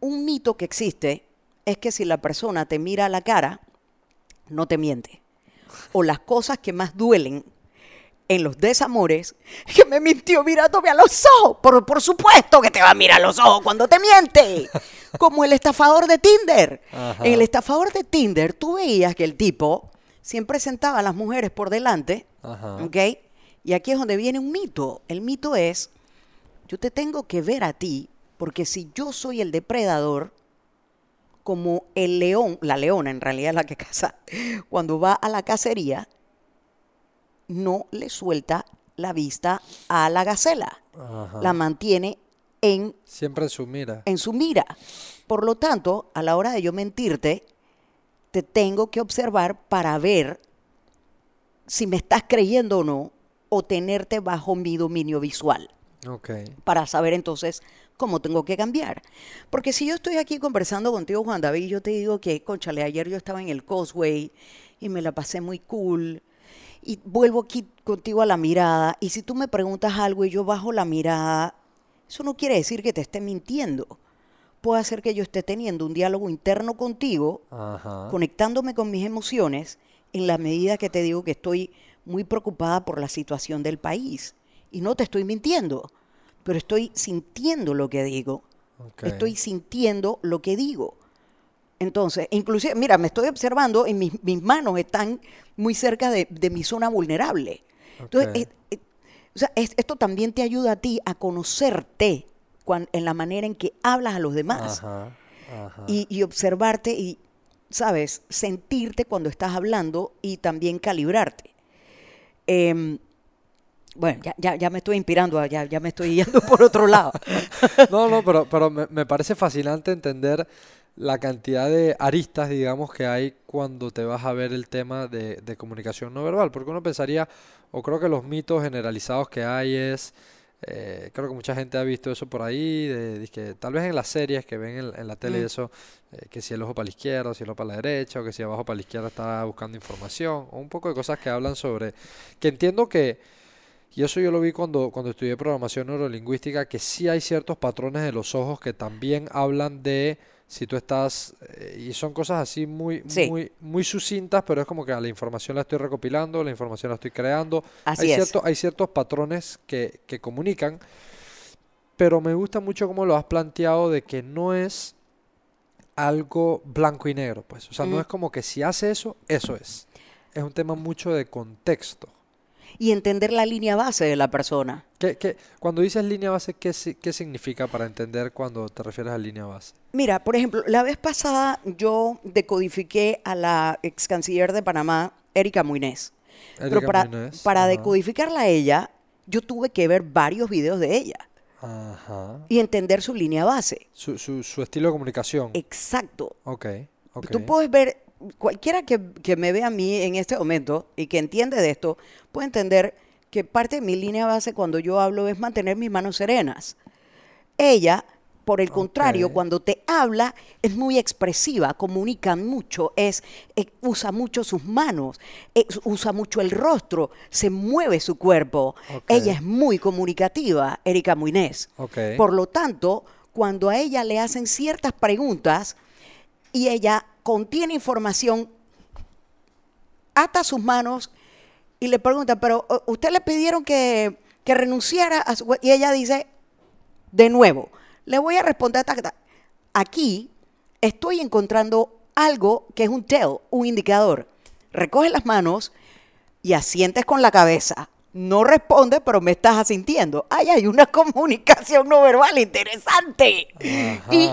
Un mito que existe es que si la persona te mira a la cara, no te miente. O las cosas que más duelen en los desamores, que me mintió mirándome a los ojos. Por, por supuesto que te va a mirar a los ojos cuando te miente. Como el estafador de Tinder. Ajá. En el estafador de Tinder, tú veías que el tipo siempre sentaba a las mujeres por delante, Ajá. ¿ok? Y aquí es donde viene un mito. El mito es, yo te tengo que ver a ti, porque si yo soy el depredador, como el león, la leona en realidad es la que caza, cuando va a la cacería, no le suelta la vista a la gacela, Ajá. la mantiene en, Siempre en su mira. en su mira. Por lo tanto, a la hora de yo mentirte, te tengo que observar para ver si me estás creyendo o no, o tenerte bajo mi dominio visual Ok. para saber entonces cómo tengo que cambiar. Porque si yo estoy aquí conversando contigo, Juan David, yo te digo que, conchale, ayer yo estaba en el Causeway y me la pasé muy cool, y vuelvo aquí contigo a la mirada, y si tú me preguntas algo y yo bajo la mirada, eso no quiere decir que te esté mintiendo. Puede ser que yo esté teniendo un diálogo interno contigo, Ajá. conectándome con mis emociones en la medida que te digo que estoy muy preocupada por la situación del país. Y no te estoy mintiendo, pero estoy sintiendo lo que digo. Estoy sintiendo lo que digo. Entonces, inclusive, mira, me estoy observando y mis, mis manos están muy cerca de, de mi zona vulnerable. Entonces, Ok. eh, eh, o sea, es- esto también te ayuda a ti a conocerte cuan- en la manera en que hablas a los demás Ajá. Ajá. y, y observarte y, ¿sabes? Sentirte cuando estás hablando y también calibrarte. Em, bueno, ya, ya, ya me estoy inspirando, ya, ya me estoy yendo por otro lado. No, no, pero, pero me, me parece fascinante entender la cantidad de aristas, digamos, que hay cuando te vas a ver el tema de, de comunicación no verbal. Porque uno pensaría, o creo que los mitos generalizados que hay es, eh, creo que mucha gente ha visto eso por ahí, de, de que tal vez en las series que ven en, en la tele Mm. eso, eh, que si el ojo para la izquierda, si el ojo para la derecha, o que si abajo para la izquierda está buscando información, o un poco de cosas que hablan sobre, que entiendo que y eso yo lo vi cuando, cuando estudié programación neurolingüística, que sí hay ciertos patrones de los ojos que también hablan de si tú estás, eh, y son cosas así muy, Sí. muy, muy sucintas, pero es como que a la información la estoy recopilando, la información la estoy creando. Así hay es. cierto- hay ciertos patrones que, que comunican, pero me gusta mucho cómo lo has planteado de que no es algo blanco y negro, pues. O sea, no Mm. es como que si hace eso, eso es. Es un tema mucho de contexto. Y entender la línea base de la persona. ¿Qué, qué- cuando dices línea base, ¿qué, qué significa para entender cuando te refieres a línea base? Mira, por ejemplo, la vez pasada yo decodifiqué a la ex canciller de Panamá, Erika Muinés. Pero Erika para, Muñoz, para decodificarla a ella, yo tuve que ver varios videos de ella Ajá. y entender su línea base. Su, su, su estilo de comunicación. Exacto. Ok, ok. Tú puedes ver, cualquiera que, que me vea a mí en este momento y que entiende de esto, puede entender que parte de mi línea base cuando yo hablo es mantener mis manos serenas. Ella, por el contrario, cuando te habla, es muy expresiva, comunica mucho, es, eh, usa mucho sus manos, eh, usa mucho el rostro, se mueve su cuerpo. Ella es muy comunicativa, Erika Muinés. Por lo tanto, cuando a ella le hacen ciertas preguntas y ella contiene información, ata sus manos y le pregunta, pero ¿u- usted le pidieron que, que renunciara a su... Y ella dice, de nuevo, le voy a responder. ta. Aquí estoy encontrando algo que es un tell, un indicador. Recoge las manos y asientes con la cabeza. No responde, pero me estás asintiendo. Ay, hay una comunicación no verbal interesante. Y.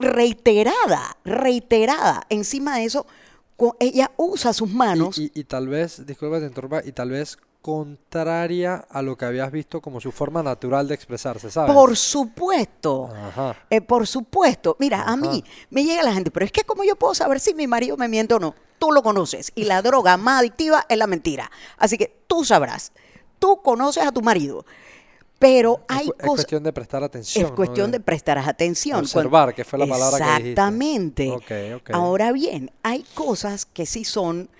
reiterada, reiterada. Encima de eso, ella usa sus manos. Y, y tal vez, disculpa te interrumpa, y tal vez contraria a lo que habías visto como su forma natural de expresarse, ¿sabes? Por supuesto. Ajá. Eh, por supuesto. Mira, a mí me llega la gente, pero es que como yo puedo saber si mi marido me miente o no. Tú lo conoces y la droga más adictiva es la mentira. Así que tú sabrás. Tú conoces a tu marido. Pero hay cu- es, cosas... cuestión de prestar atención. Es ¿no? cuestión de prestar atención. Cuando- Observar, que fue la palabra que dijiste. Exactamente. Ok, ok. Ahora bien, hay cosas que sí son,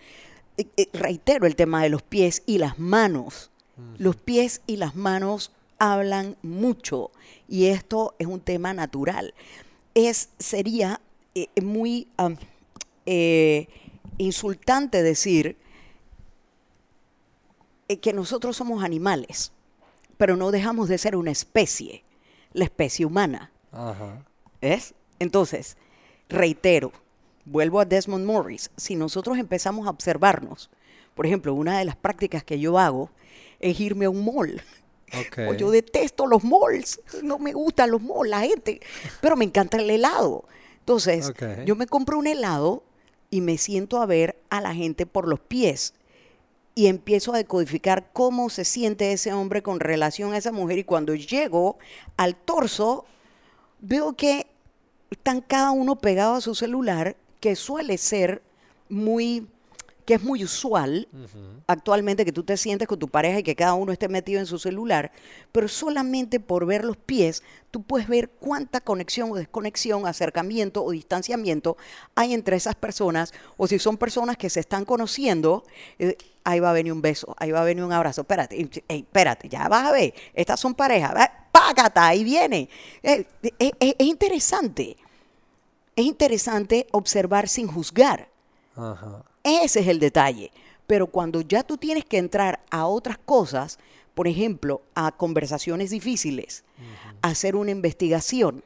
eh, eh, reitero el tema de los pies y las manos. Los pies y las manos hablan mucho y esto es un tema natural. Es, sería eh, muy eh, insultante decir que nosotros somos animales, pero no dejamos de ser una especie, la especie humana. Ajá. ¿Ves? Entonces, reitero, vuelvo a Desmond Morris, si nosotros empezamos a observarnos, por ejemplo, una de las prácticas que yo hago es irme a un mall. O yo detesto los malls, no me gustan los malls, la gente, pero me encanta el helado. Entonces, yo me compro un helado y me siento a ver a la gente por los pies y empiezo a decodificar cómo se siente ese hombre con relación a esa mujer y cuando llego al torso, veo que están cada uno pegado a su celular, que suele ser muy, que es muy usual actualmente que tú te sientes con tu pareja y que cada uno esté metido en su celular, pero solamente por ver los pies, tú puedes ver cuánta conexión o desconexión, acercamiento o distanciamiento hay entre esas personas, o si son personas que se están conociendo, eh, ahí va a venir un beso, ahí va a venir un abrazo, espérate, ey, espérate, ya vas a ver, estas son parejas, págata, ahí viene. Eh, eh, eh, es interesante, es interesante observar sin juzgar. Ajá. Ese es el detalle. Pero cuando ya tú tienes que entrar a otras cosas, por ejemplo, a conversaciones difíciles, a hacer una investigación,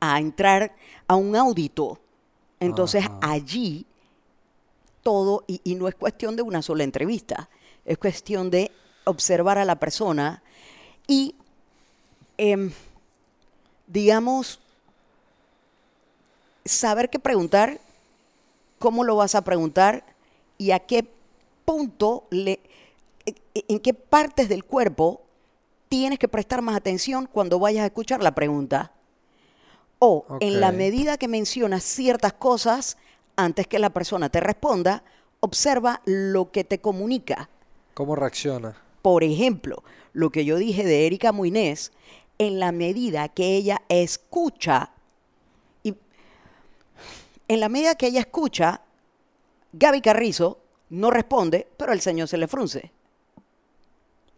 a entrar a un audito, entonces allí todo, y, y no es cuestión de una sola entrevista, es cuestión de observar a la persona y, em, digamos, saber qué preguntar, cómo lo vas a preguntar y a qué punto, le, e- e- en qué partes del cuerpo tienes que prestar más atención cuando vayas a escuchar la pregunta. O en la medida que mencionas ciertas cosas, antes que la persona te responda, observa lo que te comunica. ¿Cómo reacciona? Por ejemplo, lo que yo dije de Erika Muinés, en la medida que ella escucha, en la medida que ella escucha, Gaby Carrizo no responde, pero el señor se le frunce.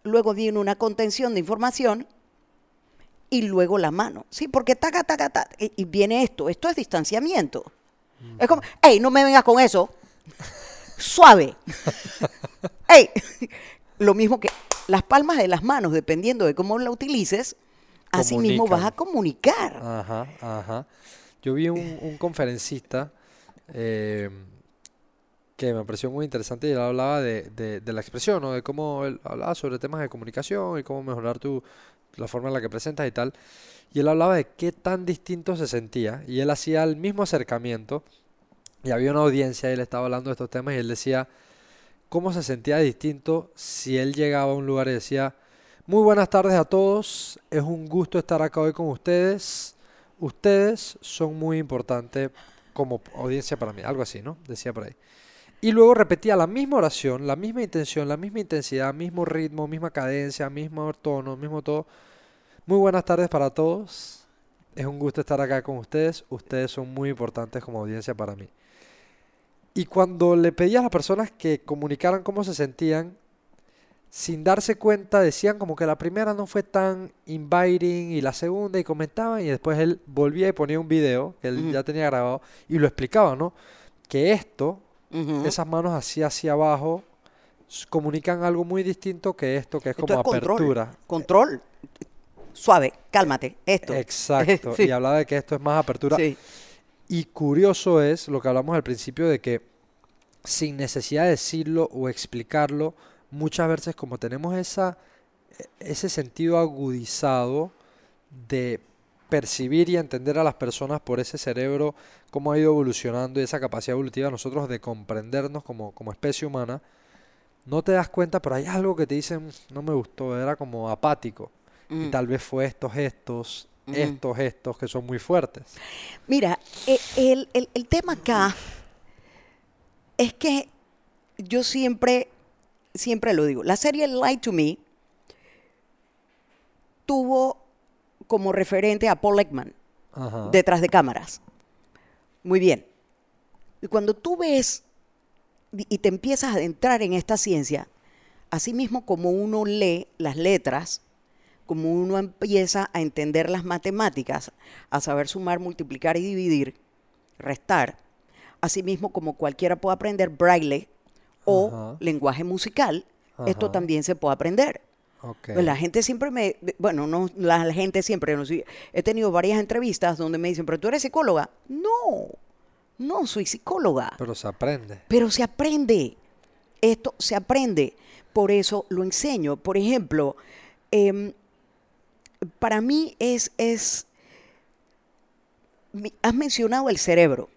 Luego viene una contención de información y luego la mano. Sí, porque taca, taca, taca, y, y viene esto. Esto es distanciamiento. Es como, hey, no me vengas con eso. Suave. Ey, lo mismo que las palmas de las manos, dependiendo de cómo la utilices, así mismo vas a comunicar. Ajá, ajá. Yo vi un, conferencista eh, que me pareció muy interesante y él hablaba de la expresión, ¿no? De cómo él hablaba sobre temas de comunicación y cómo mejorar tu, la forma en la que presentas y tal. Y él hablaba de qué tan distinto se sentía y él hacía el mismo acercamiento y había una audiencia y él estaba hablando de estos temas y él decía cómo se sentía distinto si él llegaba a un lugar y decía, muy buenas tardes a todos, es un gusto estar acá hoy con ustedes, ustedes son muy importantes como audiencia para mí, algo así, ¿no? Decía por ahí. Y luego repetía la misma oración, la misma intención, la misma intensidad, mismo ritmo, misma cadencia, mismo tono, mismo todo. Muy buenas tardes para todos. Es un gusto estar acá con ustedes. Ustedes son muy importantes como audiencia para mí. Y cuando le pedía a las personas que comunicaran cómo se sentían, sin darse cuenta, decían como que la primera no fue tan inviting y la segunda y comentaban y después él volvía y ponía un video que él ya tenía grabado y lo explicaba, ¿no? Que esto, esas manos así hacia abajo, comunican algo muy distinto que esto, que es Esto como es control. apertura. Control. Suave, cálmate. Esto. Exacto. Sí. Y hablaba de que esto es más apertura. Sí. Y curioso es lo que hablamos al principio de que sin necesidad de decirlo o explicarlo, muchas veces como tenemos esa, e- ese sentido agudizado de percibir y entender a las personas por ese cerebro, cómo ha ido evolucionando y esa capacidad evolutiva de nosotros de comprendernos como, como especie humana, no te das cuenta, pero hay algo que te dicen, no me gustó, era como apático. Y Mm. tal vez fue estos gestos, Mm. estos gestos que son muy fuertes. Mira, e- el, el- el tema acá es que yo siempre, siempre lo digo, la serie Lie to Me tuvo como referente a Paul Ekman Ajá. detrás de cámaras. Muy bien. Y cuando tú ves y y te empiezas a adentrar en esta ciencia, así mismo como uno lee las letras, como uno empieza a entender las matemáticas, a saber sumar, multiplicar y dividir, restar, así mismo como cualquiera puede aprender braille o Ajá. lenguaje musical, esto también se puede aprender. Pues la gente siempre me, bueno, no, la, la gente siempre, no he tenido varias entrevistas donde me dicen, pero tú eres psicóloga. No, no soy psicóloga, Pero se aprende. pero se aprende. Esto se aprende. Por eso lo enseño. Por ejemplo, em, para mí es, es, has mencionado el cerebro,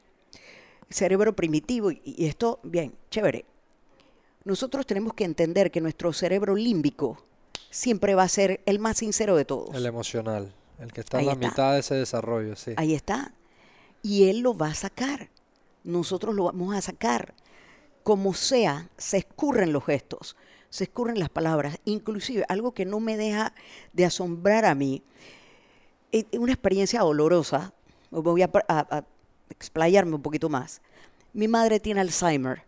el cerebro primitivo, y, y esto, bien, chévere. Nosotros tenemos que entender que nuestro cerebro límbico siempre va a ser el más sincero de todos. El emocional, el que está Ahí en la está. mitad de ese desarrollo, sí. Ahí está. Y él lo va a sacar. Nosotros lo vamos a sacar. Como sea, se escurren los gestos, se escurren las palabras. Inclusive, algo que no me deja de asombrar a mí, es una experiencia dolorosa. Voy a, a- a explayarme un poquito más. Mi madre tiene Alzheimer.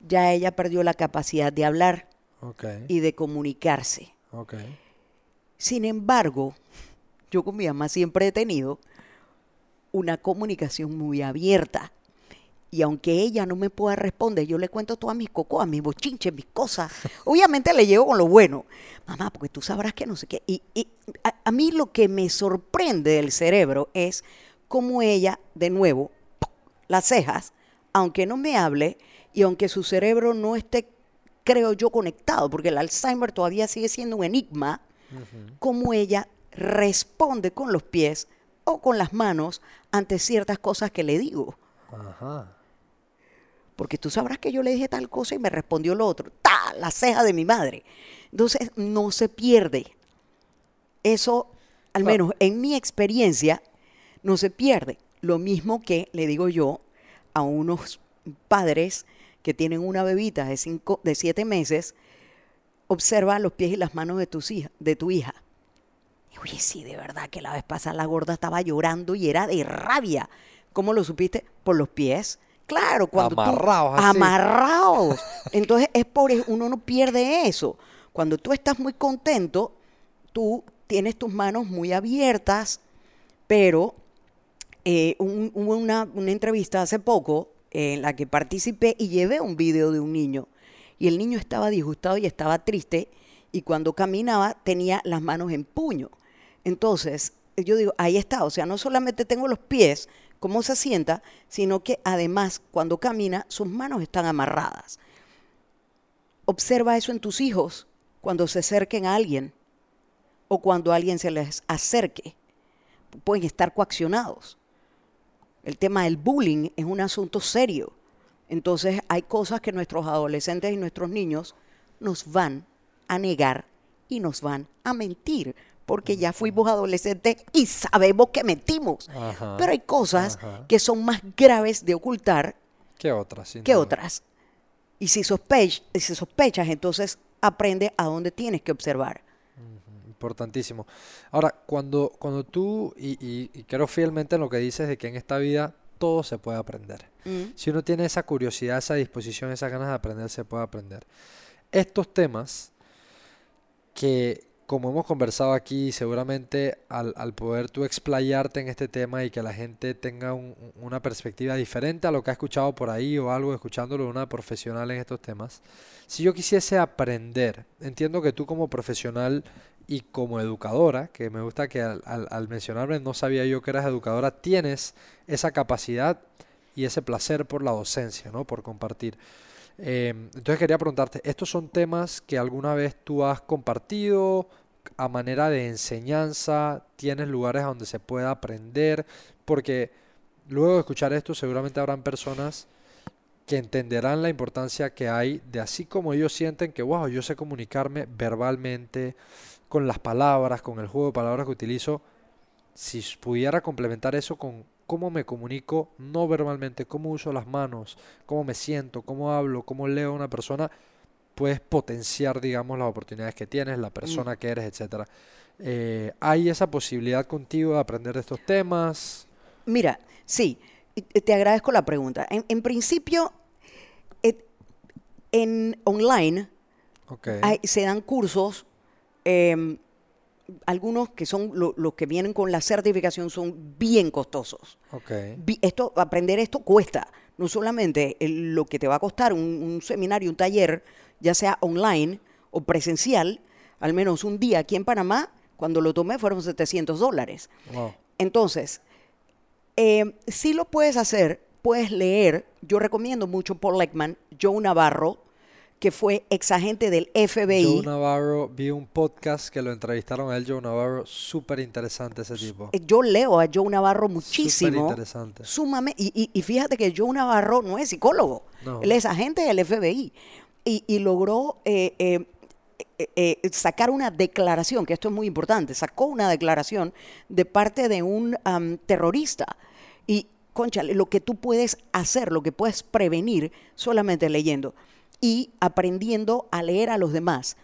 Ya ella perdió la capacidad de hablar Ok, y de comunicarse. Sin embargo, yo con mi mamá siempre he tenido una comunicación muy abierta. Y aunque ella no me pueda responder, yo le cuento todas mis cocoas, mis bochinches, mis cosas. Obviamente le llego con lo bueno. Mamá, porque tú sabrás que no sé qué. Y, y a, a mí lo que me sorprende del cerebro es cómo ella, de nuevo, las cejas, aunque no me hable y aunque su cerebro no esté, creo yo, conectado, porque el Alzheimer todavía sigue siendo un enigma, cómo ella responde con los pies o con las manos ante ciertas cosas que le digo. Ajá. Porque tú sabrás que yo le dije tal cosa y me respondió lo otro. ¡Ta! La ceja de mi madre. Entonces, no se pierde. Eso, al Claro. menos en mi experiencia, no se pierde. Lo mismo que le digo yo a unos padres que tienen una bebita de, cinco, de siete meses, observa los pies y las manos de, tus hija, de tu hija. Y, Oye, sí, de verdad que la vez pasada la gorda estaba llorando y era de rabia. ¿Cómo lo supiste? Por los pies. Claro, cuando tú- Amarrados así. amarrados. Entonces es por eso, uno no pierde eso. Cuando tú estás muy contento, tú tienes tus manos muy abiertas, pero eh, un- una, una entrevista hace poco en la que participé y llevé un video de un niño. Y el niño estaba disgustado y estaba triste y cuando caminaba tenía las manos en puño. Entonces, yo digo, ahí está, o sea, no solamente tengo los pies, cómo se sienta, sino que además cuando camina sus manos están amarradas. Observa eso en tus hijos cuando se acerquen a alguien o cuando alguien se les acerque. Pueden estar coaccionados. El tema del bullying es un asunto serio. Entonces hay cosas que nuestros adolescentes y nuestros niños nos van a negar y nos van a mentir, porque ya fuimos adolescentes y sabemos que mentimos. Ajá, Pero hay cosas ajá. que son más graves de ocultar ¿Qué otras? que duda? otras. Y si, sospech- y si sospechas, entonces aprende a dónde tienes que observar. Importantísimo. Ahora, cuando, cuando tú, y, y- y creo fielmente en lo que dices de que en esta vida todo se puede aprender. Mm. Si uno tiene esa curiosidad, esa disposición, esas ganas de aprender, se puede aprender. Estos temas que, como hemos conversado aquí, seguramente al, al poder tú explayarte en este tema y que la gente tenga un- una perspectiva diferente a lo que ha escuchado por ahí o algo escuchándolo de una profesional en estos temas, si yo quisiese aprender, entiendo que tú como profesional y como educadora, que me gusta que al, al- mencionarme no sabía yo que eras educadora, tienes esa capacidad y ese placer por la docencia, ¿no? Por compartir. Eh, entonces quería preguntarte, ¿estos son temas que alguna vez tú has compartido a manera de enseñanza? ¿Tienes lugares donde se pueda aprender? Porque luego de escuchar esto seguramente habrán personas que entenderán la importancia que hay de así como ellos sienten que, wow, yo sé comunicarme verbalmente, con las palabras, con el juego de palabras que utilizo, si pudiera complementar eso con cómo me comunico no verbalmente, cómo uso las manos, cómo me siento, cómo hablo, cómo leo a una persona, puedes potenciar, digamos, las oportunidades que tienes, la persona mm. que eres, etcétera. Eh, ¿Hay esa posibilidad contigo de aprender de estos temas? Mira, sí, te agradezco la pregunta. En, principio, en online se dan cursos, em, algunos que son los que vienen con la certificación son bien costosos. Esto, aprender esto cuesta. No solamente lo que te va a costar un, seminario, un taller, ya sea online o presencial, al menos un día aquí en Panamá, cuando lo tomé fueron 700 dólares. Entonces, eh, si lo puedes hacer, puedes leer. Yo recomiendo mucho Paul Leckman, Joe Navarro, que fue exagente del FBI. Joe Navarro, vi un podcast que lo entrevistaron a él, Joe Navarro, súper interesante ese tipo. Eh, yo leo a Joe Navarro muchísimo. Súper interesante. Sumamente, y, fíjate que Joe Navarro no es psicólogo, él es agente del FBI. Y, logró eh, eh, sacar una declaración, que esto es muy importante, sacó una declaración de parte de un terrorista. Y, concha, lo que tú puedes hacer, lo que puedes prevenir solamente leyendo y aprendiendo a leer a los demás.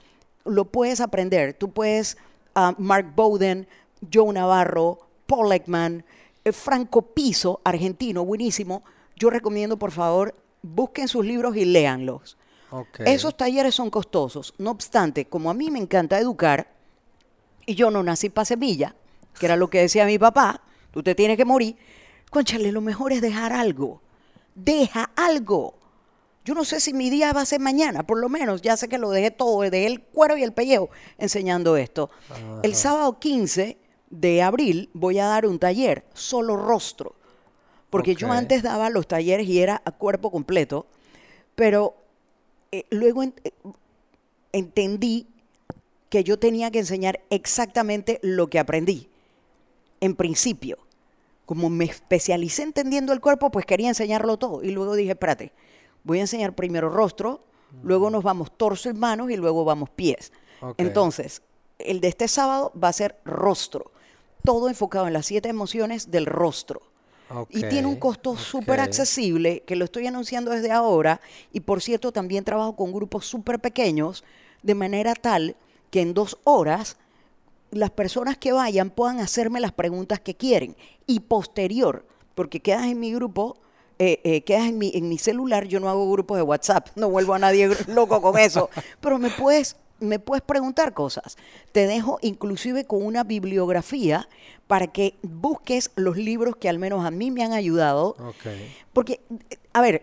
Lo puedes aprender. Tú puedes, uh, Mark Bowden, Joe Navarro, Paul Ekman, eh, Franco Piso, argentino, buenísimo. Yo recomiendo, por favor, busquen sus libros y léanlos. Esos talleres son costosos. No obstante, como a mí me encanta educar, y yo no nací para semilla, que era lo que decía mi papá, tú te tienes que morir, conchale, lo mejor es dejar algo. Deja algo. Yo no sé si mi día va a ser mañana, por lo menos ya sé que lo dejé todo, dejé el cuero y el pellejo enseñando esto. El sábado 15 de abril voy a dar un taller, solo rostro, porque yo antes daba los talleres y era a cuerpo completo, pero eh, luego eh, entendí que yo tenía que enseñar exactamente lo que aprendí, en principio. Como me especialicé entendiendo el cuerpo, pues quería enseñarlo todo. Y luego dije, espérate, voy a enseñar primero rostro, luego nos vamos torso y manos y luego vamos pies. Entonces, el de este sábado va a ser rostro, todo enfocado en las siete emociones del rostro. Y tiene un costo súper accesible, que lo estoy anunciando desde ahora. Y por cierto, también trabajo con grupos súper pequeños, de manera tal que en dos horas las personas que vayan puedan hacerme las preguntas que quieren. Y posterior, porque quedas en mi grupo eh, eh, quedas en mi, en mi celular, yo no hago grupos de WhatsApp, no vuelvo a nadie loco con eso, pero me puedes, me puedes preguntar cosas. Te dejo inclusive con una bibliografía para que busques los libros que al menos a mí me han ayudado. Porque, a ver,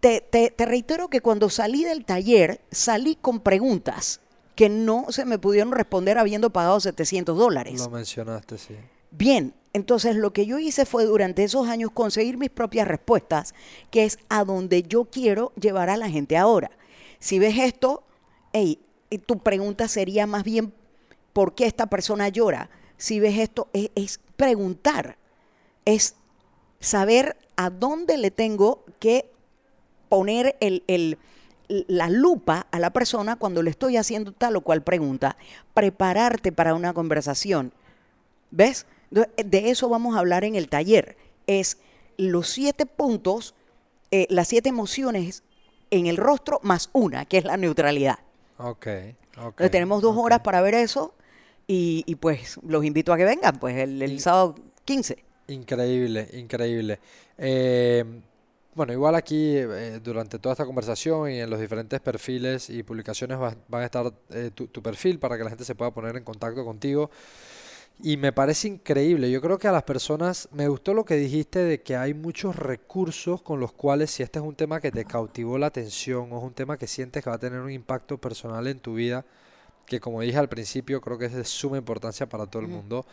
te, te, te reitero que cuando salí del taller, salí con preguntas que no se me pudieron responder habiendo pagado 700 dólares. Lo mencionaste, sí. Bien, entonces lo que yo hice fue durante esos años conseguir mis propias respuestas, que es a donde yo quiero llevar a la gente ahora. Si ves esto, hey, tu pregunta sería más bien, ¿por qué esta persona llora? Si ves esto, es, preguntar, es saber a dónde le tengo que poner el, la lupa a la persona cuando le estoy haciendo tal o cual pregunta, prepararte para una conversación. ¿Ves? De eso vamos a hablar en el taller. Es los siete puntos, eh, las siete emociones en el rostro más una, que es la neutralidad. Ok. okay tenemos dos horas para ver eso y, pues los invito a que vengan, pues el, sábado 15. Increíble, increíble. Eh, bueno, igual aquí eh, durante toda esta conversación y en los diferentes perfiles y publicaciones va, van a estar tu, tu, perfil para que la gente se pueda poner en contacto contigo. Y me parece increíble. Yo creo que a las personas, me gustó lo que dijiste de que hay muchos recursos con los cuales si este es un tema que te cautivó la atención o es un tema que sientes que va a tener un impacto personal en tu vida, que como dije al principio creo que es de suma importancia para todo el mundo,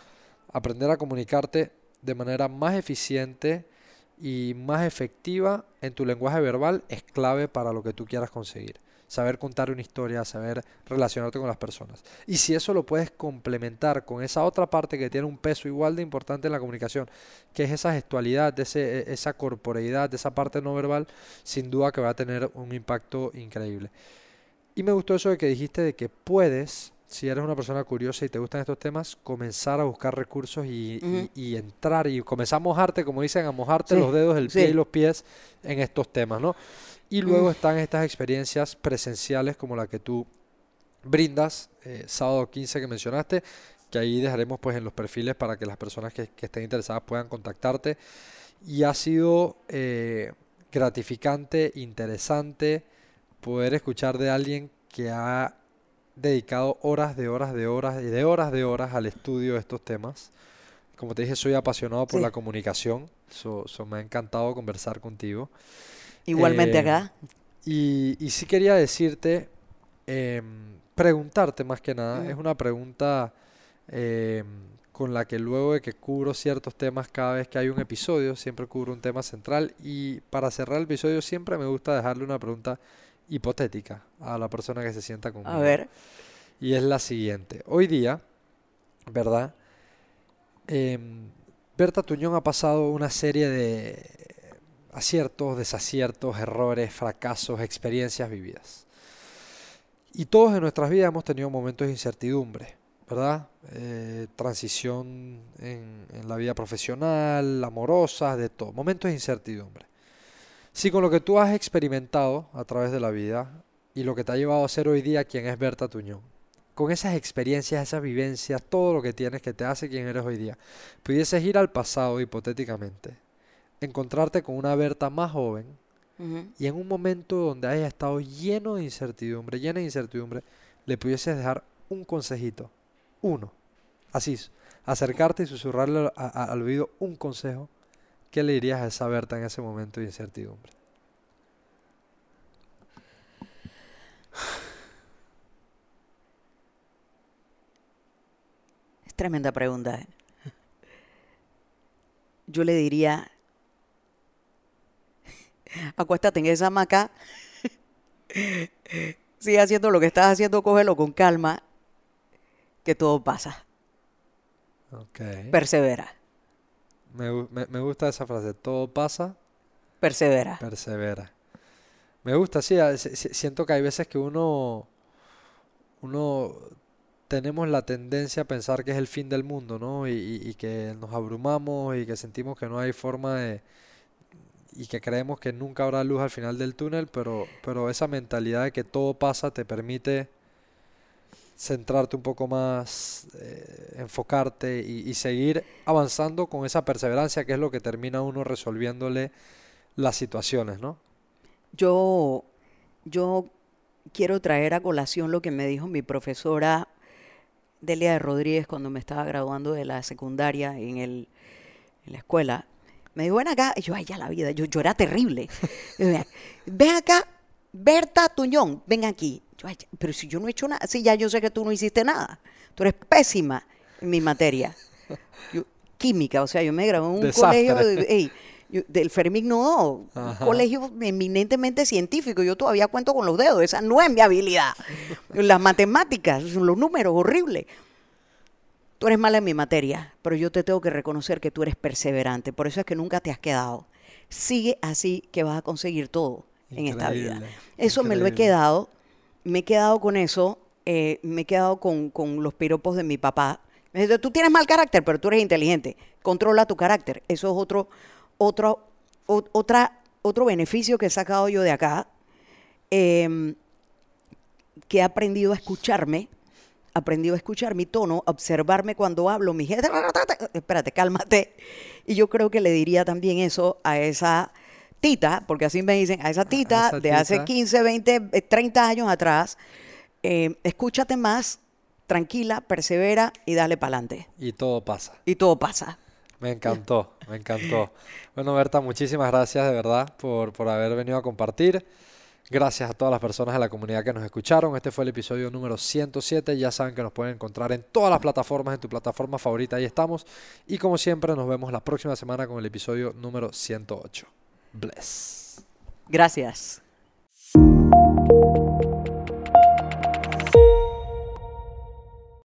aprender a comunicarte de manera más eficiente y más efectiva en tu lenguaje verbal es clave para lo que tú quieras conseguir. Saber contar una historia, saber relacionarte con las personas. Y si eso lo puedes complementar con esa otra parte que tiene un peso igual de importante en la comunicación, que es esa gestualidad, ese, e, esa corporeidad, esa parte no verbal, sin duda que va a tener un impacto increíble. Y me gustó eso de que dijiste de que puedes si eres una persona curiosa y te gustan estos temas, comenzar a buscar recursos y, entrar y comenzar a mojarte, como dicen, a mojarte los dedos, el pie y los pies en estos temas, ¿no? Y luego están estas experiencias presenciales como la que tú brindas, eh, sábado 15 que mencionaste, que ahí dejaremos pues en los perfiles para que las personas que, estén interesadas puedan contactarte. Y ha sido eh, gratificante, interesante poder escuchar de alguien que ha dedicado horas de horas de horas y de horas de horas al estudio de estos temas. Como te dije, soy apasionado por la comunicación. So, me ha encantado conversar contigo. Igualmente eh, acá. Y, y, sí quería decirte, em, preguntarte más que nada, es una pregunta em, con la que luego de que cubro ciertos temas cada vez que hay un episodio, siempre cubro un tema central y para cerrar el episodio siempre me gusta dejarle una pregunta hipotética a la persona que se sienta conmigo. A ver. Y es la siguiente. Hoy día, ¿verdad? Em, Berta Tuñón ha pasado una serie de aciertos, desaciertos, errores, fracasos, experiencias vividas. Y todos en nuestras vidas hemos tenido momentos de incertidumbre, ¿verdad? Eh, transición en, en, la vida profesional, amorosa, de todo. Momentos de incertidumbre. Si con lo que tú has experimentado a través de la vida y lo que te ha llevado a ser hoy día quien es Berta Tuñón, con esas experiencias, esas vivencias, todo lo que tienes que te hace quien eres hoy día, pudieses ir al pasado hipotéticamente, encontrarte con una Berta más joven y en un momento donde haya estado lleno de incertidumbre, llena de incertidumbre, le pudieses dejar un consejito, uno, así, acercarte y susurrarle al oído un consejo ¿Qué le dirías a esa Berta en ese momento de incertidumbre? Es tremenda pregunta. ¿eh? Yo le diría, acuéstate en esa hamaca, sigue haciendo lo que estás haciendo, cógelo con calma, que todo pasa. Persevera. Me, me, gusta esa frase. Todo pasa. Persevera. Persevera. Me gusta, sí. Siento que hay veces que uno. Uno. Tenemos la tendencia a pensar que es el fin del mundo, ¿no? Y, y que nos abrumamos y que sentimos que no hay forma de. Y que creemos que nunca habrá luz al final del túnel, pero, pero esa mentalidad de que todo pasa te permite centrarte un poco más, eh, enfocarte y, seguir avanzando con esa perseverancia que es lo que termina uno resolviéndole las situaciones, ¿no? Yo, yo quiero traer a colación lo que me dijo mi profesora Delia de Rodríguez cuando me estaba graduando de la secundaria en, el, en la escuela. Me dijo, ven acá, y yo, ay, ya la vida, yo, yo era terrible. ven acá, Berta Tuñón, ven aquí pero si yo no he hecho nada, sí, ya yo sé que tú no hiciste nada. Tú eres pésima en mi materia. química, o sea, yo me gradué en un colegio del Fermín no, un colegio eminentemente científico. Yo todavía cuento con los dedos, esa no es mi habilidad. Las matemáticas, los números, horribles. Tú eres mala en mi materia, pero yo te tengo que reconocer que tú eres perseverante. Por eso es que nunca te has quedado. Sigue así que vas a conseguir todo en esta vida. Eso me lo he quedado me he quedado con eso, eh, me he quedado con, los piropos de mi papá. Me dice, tú tienes mal carácter, pero tú eres inteligente. Controla tu carácter. Eso es otro, otro, otra, otro beneficio que he sacado yo de acá. Em, que he aprendido a escucharme, aprendido a escuchar mi tono, a observarme cuando hablo, mi gente, espérate, cálmate. Y yo creo que le diría también eso a esa tita, porque así me dicen, a esa tita de hace 15, 20, 30 años atrás, eh, escúchate más, tranquila, persevera y dale para adelante. Y todo pasa. Y todo pasa. Me encantó, me encantó. Bueno, Berta, muchísimas gracias de verdad por, por haber venido a compartir. Gracias a todas las personas de la comunidad que nos escucharon. Este fue el episodio número 107. Ya saben que nos pueden encontrar en todas las plataformas, en tu plataforma favorita. Ahí estamos. Y como siempre, nos vemos la próxima semana con el episodio número 108. Bless. Gracias.